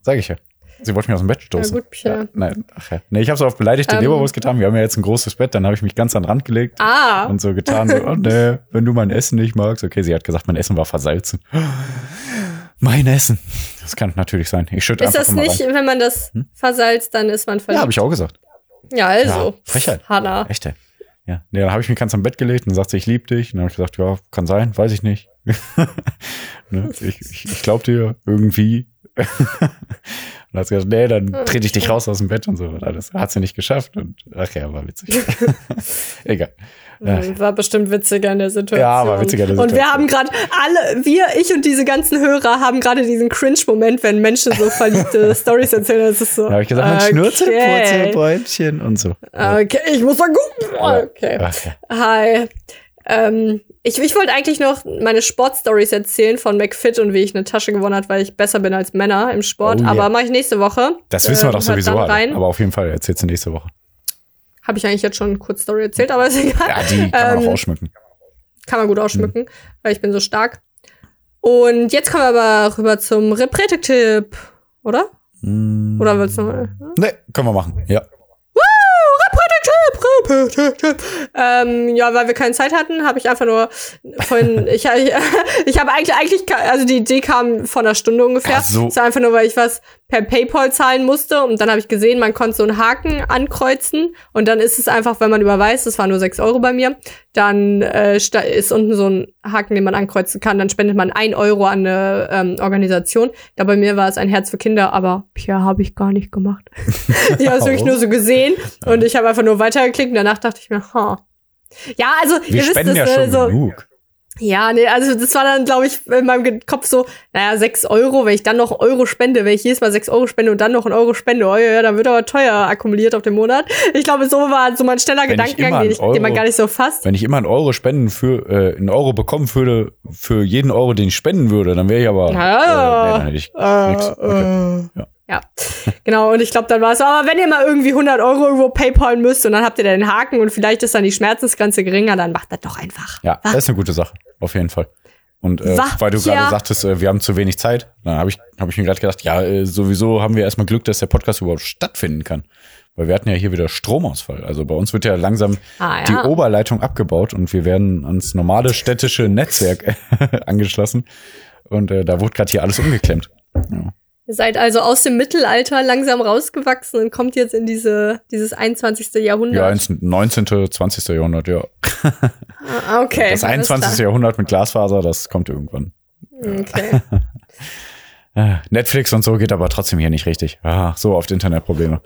Sag ich ja. Sie wollte mich aus dem Bett stoßen. Ja, gut. Ja, nein, ach ja. Nee, ich habe so auf beleidigte Ähm. Leberwurst getan. Wir haben ja jetzt ein großes Bett, dann habe ich mich ganz an den Rand gelegt Ah, und so getan, so, oh nee, wenn du mein Essen nicht magst. Okay, sie hat gesagt, mein Essen war versalzen. Mein Essen. Das kann natürlich sein. Ich schütte ist einfach das nicht, rein. wenn man das versalzt, dann ist man Ja, verliebt? habe ich auch gesagt. Ja, also. Ja, Frechheit. Hannah. Echt, ey. Ja, nee, dann habe ich mich ganz am Bett gelegt und sagt sie, ich liebe dich. Und dann habe ich gesagt, ja, kann sein, weiß ich nicht. [LAUGHS] ne? Ich, ich, ich glaube dir irgendwie. [LAUGHS] und dann hat sie gesagt, nee, dann trete ich dich raus aus dem Bett und so. Und alles hat sie nicht geschafft. Und ach ja, war witzig. [LAUGHS] Egal. Mhm, War bestimmt witziger in der Situation. Ja, war witziger in der Und wir Situation. haben gerade alle, wir, ich und diese ganzen Hörer haben gerade diesen Cringe-Moment, wenn Menschen so verliebte [LAUGHS] Stories erzählen. Das ist so. Da habe ich gesagt, mein Schnurzel, Purzel, okay. Bäumchen und so. okay, ich muss mal gucken. Okay. Ja. Hi. Ähm, Ich, ich wollte eigentlich noch meine Sportstories erzählen von McFit und wie ich eine Tasche gewonnen habe, weil ich besser bin als Männer im Sport. Oh, yeah. aber mache ich nächste Woche. Das wissen wir Äh, doch sowieso rein. Aber auf jeden Fall erzählst du nächste Woche. Habe ich eigentlich jetzt schon eine Kurzstory erzählt, aber ist egal. Ja, die kann man Ähm, auch ausschmücken. Kann man gut ausschmücken, weil ich bin so stark. Und jetzt kommen wir aber rüber zum Repretik-Tipp, oder? Mm. Oder willst du noch? Ne, können wir machen. Ja. Ähm, ja, weil wir keine Zeit hatten, habe ich einfach nur von [LAUGHS] ich, ich, ich habe eigentlich eigentlich also die Idee kam vor einer Stunde ungefähr. Ach so. War einfach nur, weil ich was per PayPal zahlen musste und dann habe ich gesehen, man konnte so einen Haken ankreuzen und dann ist es einfach, wenn man überweist, das war nur 6 Euro bei mir, dann äh, ist unten so ein Haken, den man ankreuzen kann, dann spendet man ein Euro an eine ähm, Organisation. Da bei mir war es ein Herz für Kinder, aber Pia habe ich gar nicht gemacht. [LAUGHS] ich habe es wirklich nur so gesehen und ich habe einfach nur weitergeklickt und danach dachte ich mir, ha. Ja, also Wir ihr wisst spenden ja das, schon ne, so, genug. Ja, nee, also das war dann, glaube ich, in meinem Kopf so, naja, sechs Euro, wenn ich dann noch Euro spende, wenn ich jedes Mal sechs Euro spende und dann noch einen Euro spende, oh ja, ja, dann wird aber teuer akkumuliert auf den Monat. Ich glaube, so war so mein schneller Wenn Gedankengang, den, ich, den man Euro- gar nicht so fasst. Wenn ich immer einen Euro spenden für, äh, einen Euro bekommen würde, für jeden Euro, den ich spenden würde, dann wäre ich aber, Ja. äh, nee, dann hätte ich Äh, nix. Okay. äh. Ja. Ja, genau. Und ich glaube, dann war es aber wenn ihr mal irgendwie 100 Euro irgendwo PayPalen müsst und dann habt ihr den Haken und vielleicht ist dann die Schmerzensgrenze geringer, dann macht das doch einfach. Ja, das ist eine gute Sache, auf jeden Fall. Und äh, Wach, weil du ja. gerade sagtest, äh, wir haben zu wenig Zeit, dann habe ich, hab ich mir gerade gedacht, ja, äh, sowieso haben wir erstmal Glück, dass der Podcast überhaupt stattfinden kann. Weil wir hatten ja hier wieder Stromausfall. Also bei uns wird ja langsam Ah, ja. die Oberleitung abgebaut und wir werden ans normale städtische Netzwerk [LAUGHS] angeschlossen. Und äh, da wurde gerade hier alles umgeklemmt. Ja. Ihr seid also aus dem Mittelalter langsam rausgewachsen und kommt jetzt in diese, dieses 21. Jahrhundert. Ja, ins 19., 20. Jahrhundert, ja. Ah, okay. Das alles 21. Jahrhundert mit Glasfaser, das kommt irgendwann. Okay. [LAUGHS] Netflix und so geht aber trotzdem hier nicht richtig. Ah, so oft Internetprobleme.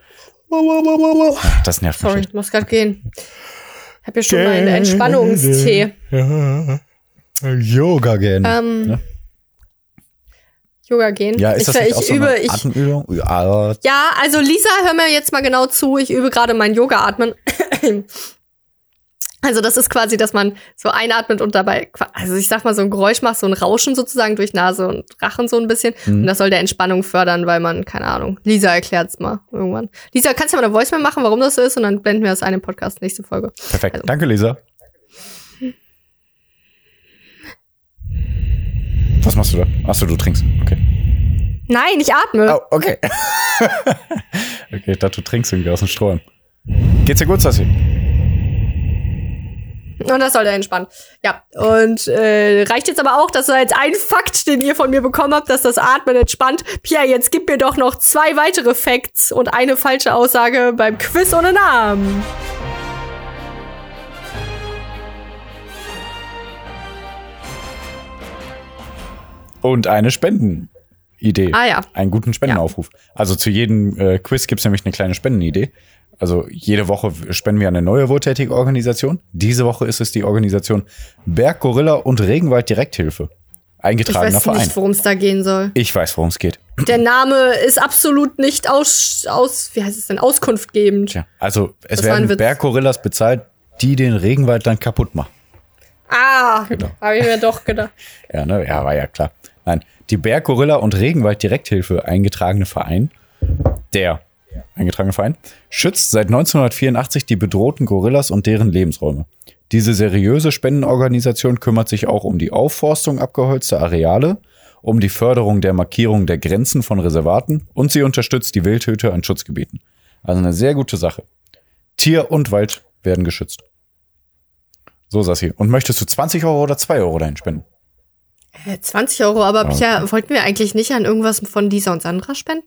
Ah, Das nervt mich. Sorry, ich muss grad gehen. Ich habe ja schon meinen Entspannungstee. Yoga gehen. Ähm, Ja. Yoga gehen. ja, ist ich, das nicht ich auch so übe, ich, Atemübung? Ja, Ja, also Lisa, hör mir jetzt mal genau zu. Ich übe gerade mein Yoga-Atmen. [CLEARS THROAT] Also das ist quasi, dass man so einatmet und dabei, also ich sag mal, so ein Geräusch macht, so ein Rauschen sozusagen durch Nase und Rachen so ein bisschen. Mhm. Und das soll der Entspannung fördern, weil man, keine Ahnung, Lisa erklärt's mal irgendwann. Lisa, kannst du mal eine Voicemail machen, warum das so ist? Und dann blenden wir das ein im Podcast, nächste Folge. perfekt. Also- Danke, Lisa. Was machst du da? Achso, du trinkst. Okay. Nein, ich atme. Oh, okay. [LAUGHS] okay, ich dachte, du trinkst irgendwie aus dem Strom. Geht's dir gut, Sassi? Und das soll der entspannen. Ja, und äh, reicht jetzt aber auch, das war jetzt ein Fakt, den ihr von mir bekommen habt, dass das Atmen entspannt. Pierre, jetzt gib mir doch noch zwei weitere Facts und eine falsche Aussage beim Quiz ohne Namen. Und eine Spendenidee. Ah ja. Einen guten Spendenaufruf. Also zu jedem äh, Quiz gibt's nämlich eine kleine Spendenidee. Also jede Woche spenden wir an eine neue wohltätige Organisation. Diese Woche ist es die Organisation Berggorilla und Regenwald Direkthilfe. Ich Eingetragener weiß Verein. nicht, worum es da gehen soll. Ich weiß, worum es geht. Der Name ist absolut nicht aus, aus wie heißt es denn, auskunftgebend. Tja, also es Das werden. Berggorillas bezahlt, die den Regenwald dann kaputt machen. Ah, Genau. habe ich mir doch gedacht. [LAUGHS] Ja, ne? Ja, war ja klar. Nein, die Berggorilla und Regenwald Direkthilfe eingetragene Verein, der eingetragene Verein, schützt seit 1984 die bedrohten Gorillas und deren Lebensräume. Diese seriöse Spendenorganisation kümmert sich auch um die Aufforstung abgeholzter Areale, um die Förderung der Markierung der Grenzen von Reservaten und sie unterstützt die Wildhüter an Schutzgebieten. Also eine sehr gute Sache. Tier und Wald werden geschützt. So, Sassi. Und möchtest du 20 Euro oder 2 Euro dahin spenden? Äh, 20 Euro, aber Okay. Pierre, wollten wir eigentlich nicht an irgendwas von Lisa und Sandra spenden?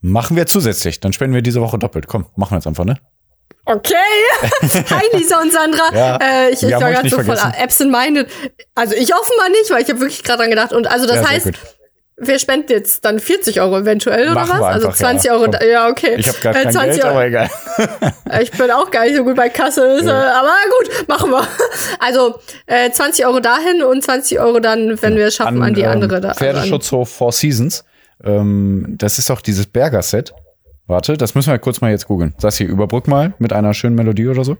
Machen wir zusätzlich. Dann spenden wir diese Woche doppelt. Komm, machen wir jetzt einfach, ne? Okay. [LAUGHS] Hi Lisa und Sandra. Ja, äh, ich, ich war gerade so voll vergessen. absent-minded. Also ich offenbar nicht, weil ich habe wirklich gerade dran gedacht. Und also das Ja, heißt. Wir spenden jetzt dann 40 Euro eventuell oder Machen was? wir also einfach, 20 ja. Euro. Da- Ja, okay. Ich habe gerade Äh, kein 20 Geld, Euro. aber egal. Ich bin auch gar nicht so gut bei Kasse, äh, aber gut, machen wir. Also äh, 20 Euro dahin und 20 Euro dann, wenn wir es schaffen, an, die ähm, andere da. also an- Pferdeschutzhof Four Seasons. Ähm, das ist doch dieses Berger-Set. Warte, das müssen wir kurz mal jetzt googeln. Sassi, überbrück mal mit einer schönen Melodie oder so.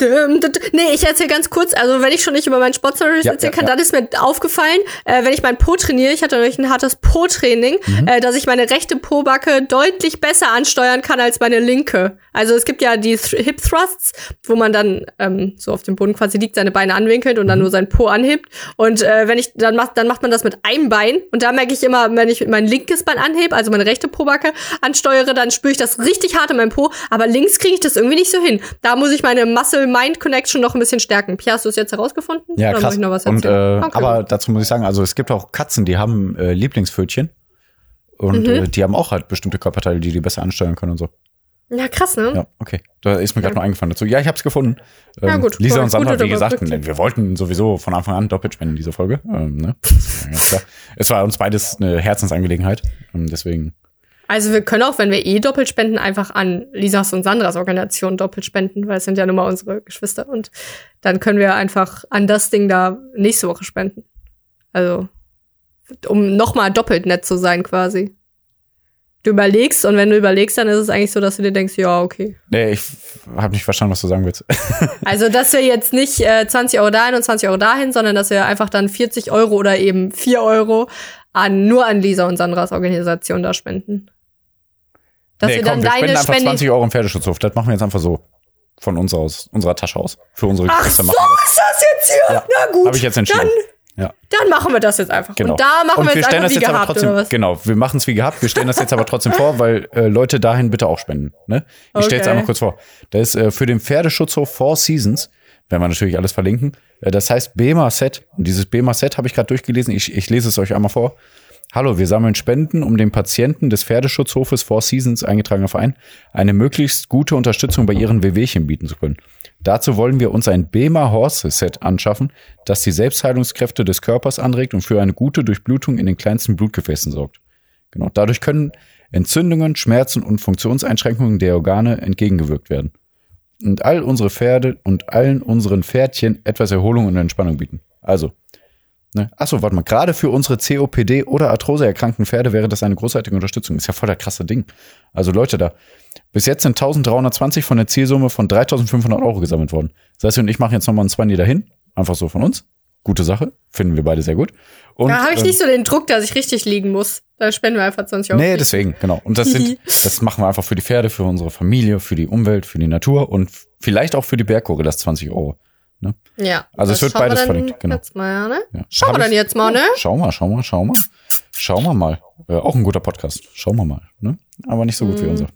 Nee, ich erzähle ganz kurz, also wenn ich schon nicht über meinen Sportstories Ja, erzählen ja, kann, ja. dann ist mir aufgefallen, äh, wenn ich mein Po trainiere, ich hatte nämlich ein hartes Po-Training, Mhm. äh, dass ich meine rechte Po-Backe deutlich besser ansteuern kann als meine linke. Also es gibt ja die Th Hip Thrusts, wo man dann ähm, so auf dem Boden quasi liegt, seine Beine anwinkelt und dann Mhm. nur sein Po anhebt. Und äh, wenn ich dann macht, dann macht man das mit einem Bein. Und da merke ich immer, wenn ich mein linkes Bein anhebe, also meine rechte Po-Backe ansteuere, dann spüre ich das richtig hart in meinem Po. Aber links kriege ich das irgendwie nicht so hin. Da muss ich meine Muscle-Mind-Connection noch ein bisschen stärken. Pia, hast du es jetzt herausgefunden? Ja, Oder krass. muss ich noch was und, äh? Okay. aber dazu muss ich sagen, also es gibt auch Katzen, die haben äh, Lieblingspfötchen. Und Mhm. äh, die haben auch halt bestimmte Körperteile, die die besser ansteuern können und so. ja, krass, ne? Ja, okay. Da ist mir gerade Ja. nur eingefallen dazu. Ja, ich hab's gefunden. Ähm, Ja, gut. Lisa und Sandra, wie gesagt, Überbrückung. wir wollten sowieso von Anfang an doppelt spenden in dieser Folge. Ähm, ne? [LAUGHS] Ja es war uns beides eine Herzensangelegenheit. Deswegen. Also wir können auch, wenn wir eh doppelt spenden, einfach an Lisas und Sandras Organisation doppelt spenden, weil es sind ja nun mal unsere Geschwister. Und dann können wir einfach an das Ding da nächste Woche spenden. Also, um nochmal doppelt nett zu sein quasi. Du überlegst und wenn du überlegst, dann ist es eigentlich so, dass du dir denkst, ja, okay. Nee, ich habe nicht verstanden, was du sagen willst. [LAUGHS] Also, dass wir jetzt nicht äh, 20 Euro dahin und 20 Euro dahin, sondern dass wir einfach dann 40 Euro oder eben 4 Euro an, nur an Lisa und Sandras Organisation da spenden. Dass nee, wir komm, dann wir spenden deine einfach Spende. 20 Euro im Pferdeschutzhof. Das machen wir jetzt einfach so. Von uns aus, unserer Tasche aus. Für unsere Ach Geschwister so machen wir ist das jetzt hier. Ja, Na gut. Habe ich jetzt entschieden. Dann, ja, dann machen wir das jetzt einfach. genau. Und da machen Und wir jetzt stellen einfach das jetzt aber gehabt, trotzdem, oder was? genau, wir machen es wie gehabt, wir stellen das jetzt aber trotzdem vor, weil äh, Leute dahin bitte auch spenden. Ne? Ich stelle jetzt Okay. einmal kurz vor. Da ist äh, für den Pferdeschutzhof Four Seasons, werden wir natürlich alles verlinken. Äh, das heißt BEMA Set. Und dieses BEMA Set habe ich gerade durchgelesen. Ich, ich lese es euch einmal vor. Hallo, wir sammeln Spenden, um den Patienten des Pferdeschutzhofes Four Seasons, eingetragener Verein, eine möglichst gute Unterstützung bei ihren Wehwehchen bieten zu können. Dazu wollen wir uns ein BEMA Horse Set anschaffen, das die Selbstheilungskräfte des Körpers anregt und für eine gute Durchblutung in den kleinsten Blutgefäßen sorgt. Genau. Dadurch können Entzündungen, Schmerzen und Funktionseinschränkungen der Organe entgegengewirkt werden. Und all unsere Pferde und allen unseren Pferdchen etwas Erholung und Entspannung bieten. Also, ne? Achso, warte mal, gerade für unsere COPD oder Arthrose erkrankten Pferde wäre das eine großartige Unterstützung. Ist ja voll der krasse Ding. Also Leute da, bis jetzt sind 1320 von der Zielsumme von 3500 Euro gesammelt worden. Sassi und ich machen jetzt nochmal einen 20 dahin. Einfach so von uns. Gute Sache. Finden wir beide sehr gut. Und, Da habe ich ähm, nicht so den Druck, dass ich richtig liegen muss. Da spenden wir einfach 20 Euro. Nee, deswegen, genau. Und das sind, [LAUGHS] das machen wir einfach für die Pferde, für unsere Familie, für die Umwelt, für die Natur und vielleicht auch für die Berggorillas 20 Euro. Ne? ja. Also es wird schauen wir beides dann verlinkt, genau. Jetzt mal, ja, ne? Ja. Schauen Hab wir dann ich- jetzt mal, ne? Schau mal, schau mal, schau mal. Schauen wir mal. Äh, auch ein guter Podcast. Schauen wir mal. Ne? Aber nicht so gut wie unser.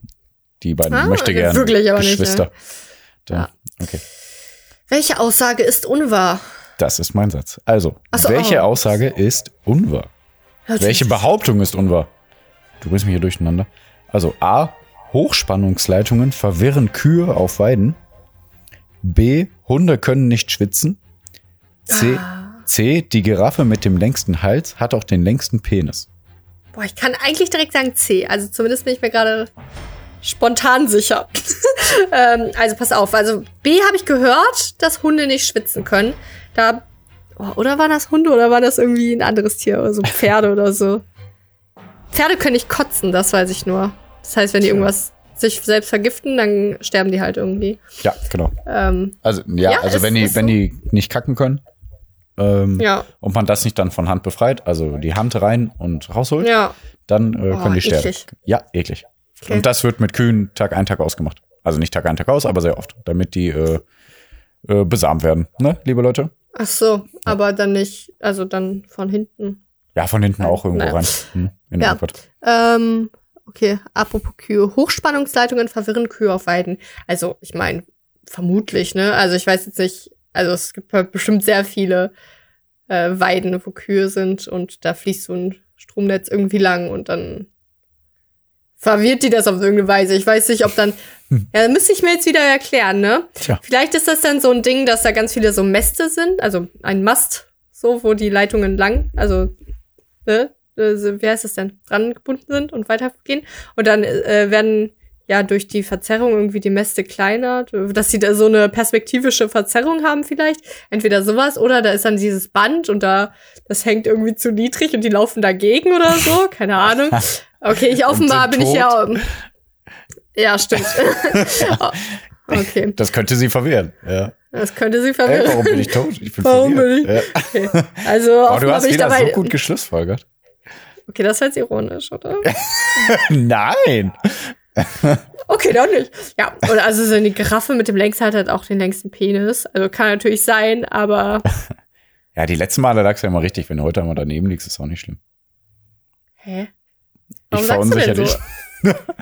Die beiden Ah, möchte gerne wirklich aber nicht, Geschwister. Da, Ja. Okay. Welche Aussage ist unwahr? Das ist mein Satz. Also, so, welche oh. Aussage ist unwahr? Welche Behauptung ist unwahr? Du bringst mich hier durcheinander. Also A. Hochspannungsleitungen verwirren Kühe auf Weiden. B. Hunde können nicht schwitzen. C. Ah. C. Die Giraffe mit dem längsten Hals hat auch den längsten Penis. Boah, ich kann eigentlich direkt sagen C. Also zumindest bin ich mir gerade spontan sicher. [LAUGHS] ähm, also pass auf. Also B habe ich gehört, dass Hunde nicht schwitzen können. Da oh, oder waren das Hunde oder war das irgendwie ein anderes Tier oder so [LAUGHS] Pferde oder so? Pferde können nicht kotzen, das weiß ich nur. Das heißt, wenn die irgendwas sich selbst vergiften, dann sterben die halt irgendwie. Ja, genau. Ähm, Also ja, Ja, also wenn die, wenn so. die nicht kacken können ähm, ja, und man das nicht dann von Hand befreit, also die Hand rein und rausholt, ja. dann äh, Oh, können die sterben. eklig. Ja, eklig. Okay. Und das wird mit Kühen Tag ein, Tag ausgemacht. Also nicht Tag ein, Tag aus, aber sehr oft, damit die äh, äh, besamt werden, ne, liebe Leute? Ach so, aber dann nicht, also dann von hinten. Ja, von hinten auch irgendwo Naja. rein. Hm, in Ja. Ähm, okay, apropos Kühe. Hochspannungsleitungen verwirren Kühe auf Weiden. Also, ich meine, vermutlich, ne? Also, ich weiß jetzt nicht, also es gibt halt bestimmt sehr viele äh, Weiden, wo Kühe sind und da fließt so ein Stromnetz irgendwie lang und dann verwirrt die das auf irgendeine Weise. Ich weiß nicht, ob dann. Ja, dann müsste ich mir jetzt wieder erklären, ne? Tja. Vielleicht ist das dann so ein Ding, dass da ganz viele so Mäste sind, also ein Mast, so, wo die Leitungen lang, also, ne? Äh, Wie heißt das denn? Dran gebunden sind und weitergehen. Und dann äh, werden ja durch die Verzerrung irgendwie die Mäste kleiner, dass sie da so eine perspektivische Verzerrung haben vielleicht. Entweder sowas oder da ist dann dieses Band und da, das hängt irgendwie zu niedrig und die laufen dagegen oder so. Keine Ahnung. Okay, ich [LAUGHS] offenbar bin ich ja. Ja, stimmt. [LAUGHS] Okay, Das könnte sie verwirren. Ja. das könnte sie verwirren. warum bin ich tot? Ich bin Warum verwirrt. bin Ja. Okay. Also, Oh, du hast ich wieder dabei. so gut geschlussfolgert. Okay, das ist jetzt ironisch, oder? [LAUGHS] Nein. Okay, dann nicht. Ja, und also so eine Giraffe mit dem längsten hat halt auch den längsten Penis. Also kann natürlich sein, aber [LAUGHS] Ja, die letzten Male lag's ja immer richtig. Wenn du heute einmal daneben liegst, ist auch nicht schlimm. hä? Ich Warum denn verunsichere so? dich. [LAUGHS]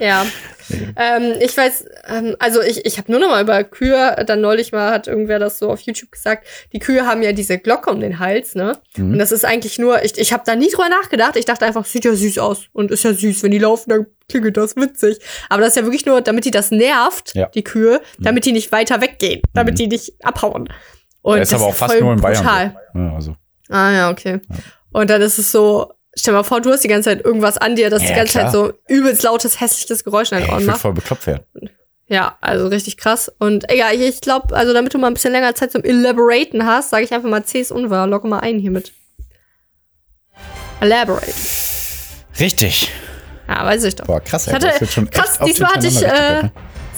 Ja. [LAUGHS] ähm, ich weiß, ähm, also ich, ich habe nur noch mal über Kühe, dann neulich mal hat irgendwer das so auf YouTube gesagt, die Kühe haben ja diese Glocke um den Hals, ne? Mhm. Und das ist eigentlich nur, ich, ich habe da nie drüber nachgedacht. Ich dachte einfach, sieht ja süß aus und ist ja süß, wenn die laufen, dann klingelt das witzig. Aber das ist ja wirklich nur, damit die das nervt, Ja. die Kühe, damit die nicht weiter weggehen, damit Mhm. die nicht abhauen. Und Ja, ist das aber auch ja fast nur in Bayern. So. Ja, also. Ah ja, okay. Und dann ist es so, stell mal vor, du hast die ganze Zeit irgendwas an dir, das Ja, die ganze klar. Zeit so übelst lautes, hässliches Geräusch in deinen Ohren macht. voll bekloppt werden. Ja, also richtig krass. Und ja, ich, ich glaube, also damit du mal ein bisschen länger Zeit zum Elaboraten hast, sage ich einfach mal C ist unwahr. Logge mal ein hiermit. Elaborate. Richtig. Ja, weiß ich doch. Boah, krass. Ich hatte, das wird schon krass, diesmal hatte ich äh, richtig,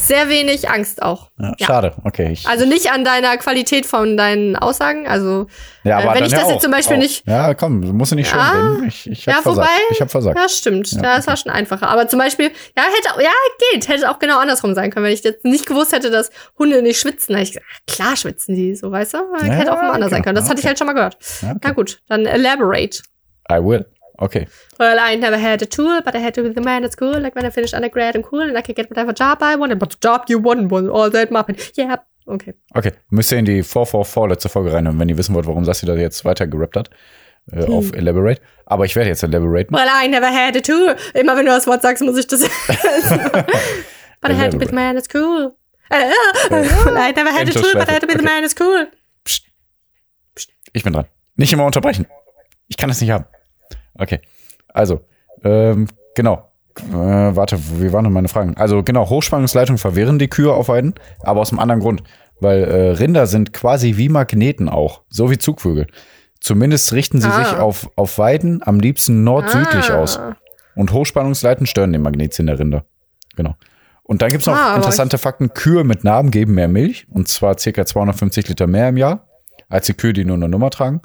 sehr wenig Angst auch. ja. Ja. Schade. Okay. Ich, Also nicht an deiner Qualität von deinen Aussagen. Also ja, äh, wenn dann ich ja das auch, jetzt zum Beispiel auch. nicht- Ja, komm, du musst nicht schön Ja. reden. Ich, ich hab Ja, versagt. wobei- Ich hab versagt. Ja, stimmt. Ja, das war schon einfacher. Aber zum Beispiel, ja, hätte, ja, geht. Hätte auch genau andersrum sein können. Wenn ich jetzt nicht gewusst hätte, dass Hunde nicht schwitzen, hätte ich gesagt, ach, klar schwitzen die, so, weißt du? Hätte auch immer anders okay. sein können. Das hatte ich Okay. halt schon mal gehört. Okay. Na gut, dann elaborate. I will. Okay. Well, I never had a tool, but I had to be the man at school. Like when I finished undergrad and cool, and I could get whatever job I wanted. But the job you wanted was all that muppet. Yeah. Okay. Okay. Müsst ihr in die 444 letzte Folge reinhören, wenn ihr wissen wollt, warum Sassi da jetzt weiter gerappt hat. Äh, Hm. Auf Elaborate. Aber ich werde jetzt elaboraten. Well, I never had a tool. Immer wenn du das Wort sagst, muss ich das. [LAUGHS] but I had to be the man at school. Uh, I never had a tool, but I had to be the man at school. Ich bin dran. Nicht immer unterbrechen. Ich kann das nicht haben. Okay. Also, ähm, genau. Äh, warte, wie waren denn meine Fragen? Also, genau, Hochspannungsleitungen verwirren die Kühe auf Weiden, aber aus einem anderen Grund. Weil äh, Rinder sind quasi wie Magneten auch, so wie Zugvögel. Zumindest richten sie Ah. sich auf, auf Weiden am liebsten nord-südlich Ah. aus. Und Hochspannungsleiten stören den Magnetsinn der Rinder. Genau. Und dann gibt's noch Ah, interessante Fakten. Kühe mit Narben geben mehr Milch, und zwar circa 250 Liter mehr im Jahr, als die Kühe, die nur eine Nummer tragen.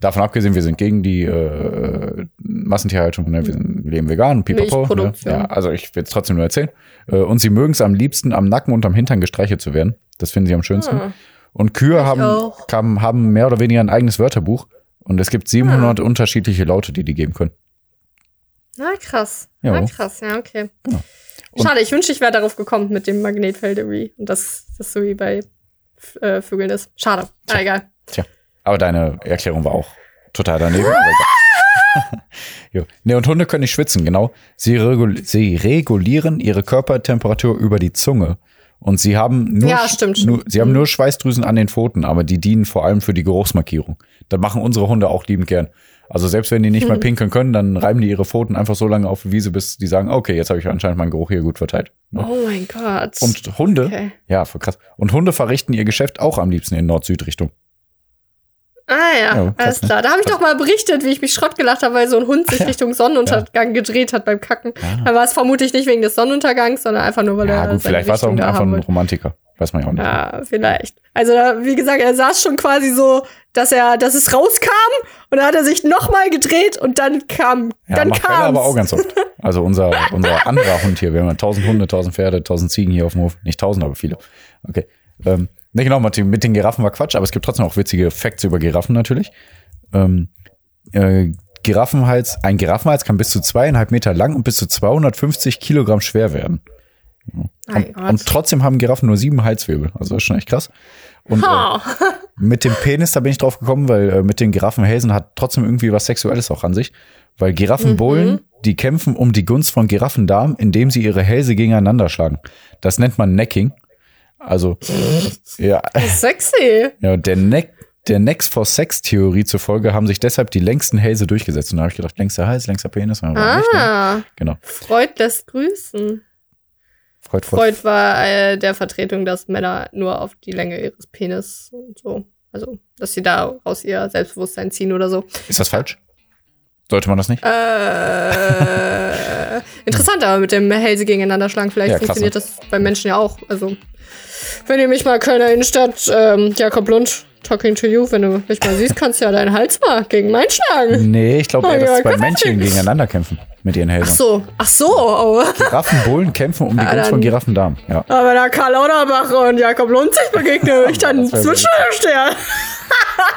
Davon abgesehen, wir sind gegen die äh, Massentierhaltung, ne? wir, sind, leben vegan und pipapo. Ne? Ja, also ich will es trotzdem nur erzählen. Äh, und sie mögen es am liebsten, am Nacken und am Hintern gestreichelt zu werden. Das finden sie am schönsten. Ah. Und Kühe haben, auch. haben, mehr oder weniger ein eigenes Wörterbuch. Und es gibt 700 unterschiedliche Laute, die die geben können. Na krass. Jo. Na krass, ja, okay. Und- Schade, ich wünschte, ich wäre darauf gekommen mit dem Magnetfeld irgendwie. Und das, das so wie bei äh, Vögeln ist. Schade. Ah, egal. Tja, aber deine Erklärung war auch total daneben. aber [LAUGHS] egal. jo. Nee, und Hunde können nicht schwitzen, genau. Sie, regul sie regulieren ihre Körpertemperatur über die Zunge. Und sie haben nur, Ja, stimmt. nur sie haben nur Schweißdrüsen an den Pfoten, aber die dienen vor allem für die Geruchsmarkierung. Das machen unsere Hunde auch liebend gern. Also selbst wenn die nicht mehr pinkeln können, dann reiben die ihre Pfoten einfach so lange auf die Wiese, bis die sagen, okay, jetzt habe ich anscheinend meinen Geruch hier gut verteilt. Ne? Oh mein Gott. Und Hunde, Okay. ja, voll krass. Und Hunde verrichten ihr Geschäft auch am liebsten in Nord-Süd-Richtung. Ah ja, Ja, alles ne? klar. Da habe ich doch mal berichtet, wie ich mich Schrott gelacht habe, weil so ein Hund sich Ja. Richtung Sonnenuntergang gedreht hat beim Kacken. Ja. Da war es vermutlich nicht wegen des Sonnenuntergangs, sondern einfach nur, weil Ja, er gut, seine vielleicht war es auch einfach ein. Romantiker. Weiß man ja auch nicht. Ja, vielleicht. Also, da, wie gesagt, er saß schon quasi so, dass er, dass es rauskam und dann hat er sich nochmal gedreht und dann kam, Ja, dann kam's. aber auch ganz oft. [LAUGHS] Also unser, unser anderer Hund hier, wir haben ja 1000 Hunde, 1000 Pferde, 1000 Ziegen hier auf dem Hof. Nicht 1000, aber viele. Okay. Ähm, ne, genau, mit den, mit den Giraffen war Quatsch, aber es gibt trotzdem auch witzige Facts über Giraffen natürlich. Ähm, äh, Giraffenhals, ein Giraffenhals kann bis zu zweieinhalb Meter lang und bis zu 250 Kilogramm schwer werden. Und, und trotzdem haben Giraffen nur sieben Halswirbel. Also das ist schon echt krass. Und äh, Ha. [LAUGHS] mit dem Penis, da bin ich drauf gekommen, weil äh, mit den Giraffenhälsen hat trotzdem irgendwie was Sexuelles auch an sich. Weil Giraffenbullen, Mhm. die kämpfen um die Gunst von Giraffendamen, indem sie ihre Hälse gegeneinander schlagen. Das nennt man Necking. Also, ja, Sexy. ja der Neck, der Next for Sex Theorie zufolge haben sich deshalb die längsten Hälse durchgesetzt. Und da habe ich gedacht, längster Hals, längster Penis. Aber nicht, ne? Ah, Genau. Freud lässt grüßen. Freud, Freud. Freud war äh, der Vertretung, dass Männer nur auf die Länge ihres Penis und so, also, dass sie da aus ihr Selbstbewusstsein ziehen oder so. Ist das falsch? Sollte man das nicht? Äh, interessant, aber mit dem Hälse gegeneinander schlagen. Vielleicht Ja, funktioniert das bei Menschen ja auch. Also, wenn ihr mich mal Kölner Innenstadt, ähm, Jakob Lund, talking to you, wenn du mich mal siehst, kannst du ja deinen Hals mal gegen meinen schlagen. Nee, ich glaube eher, Oh dass ja, zwei Gott. Männchen gegeneinander kämpfen mit ihren Ach Hälsern. so, ach so, oh. Giraffenbullen kämpfen um die Gunst von Giraffendarm. Ja. Aber da Karl Lauterbach und Jakob Lund sich begegnen, [LAUGHS] ich dann zwischen Stern.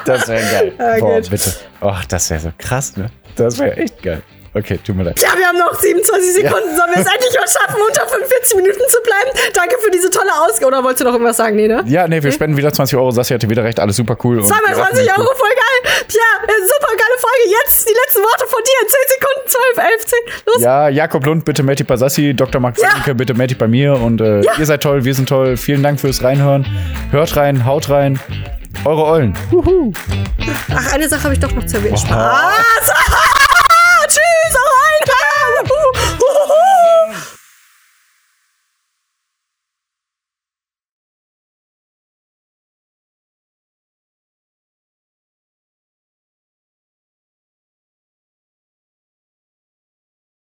Das wäre geil. [LAUGHS] Ja, Boah, bitte. Oh, das wäre so krass, ne? Das wäre echt geil. Okay, tut mir leid. Ja, wir haben noch 27 Sekunden. Sollen wir es endlich mal schaffen, unter 45 Minuten zu bleiben? Danke für diese tolle Ausgabe. Oder wolltest du noch irgendwas sagen? Nee, ne? Ja, nee, wir spenden wieder 20 Euro. Sassi hatte wieder recht, alles super cool. und Zweimal Giraffen 20 sind Euro, cool. voll geil. Pierre, äh, super geile Folge. Jetzt die letzten Worte von dir in 10 Sekunden, 12, 11, 10. Los. Ja, Jakob Lund, bitte Matti bei Sassi, Dr. Max Ja. Franke, bitte Matti bei mir. Und äh, ihr seid toll, wir sind toll. Vielen Dank fürs Reinhören. Hört rein, haut rein. Eure Eulen. Ach, eine Sache habe ich doch noch zu erwähnen. Spaß. [LAUGHS]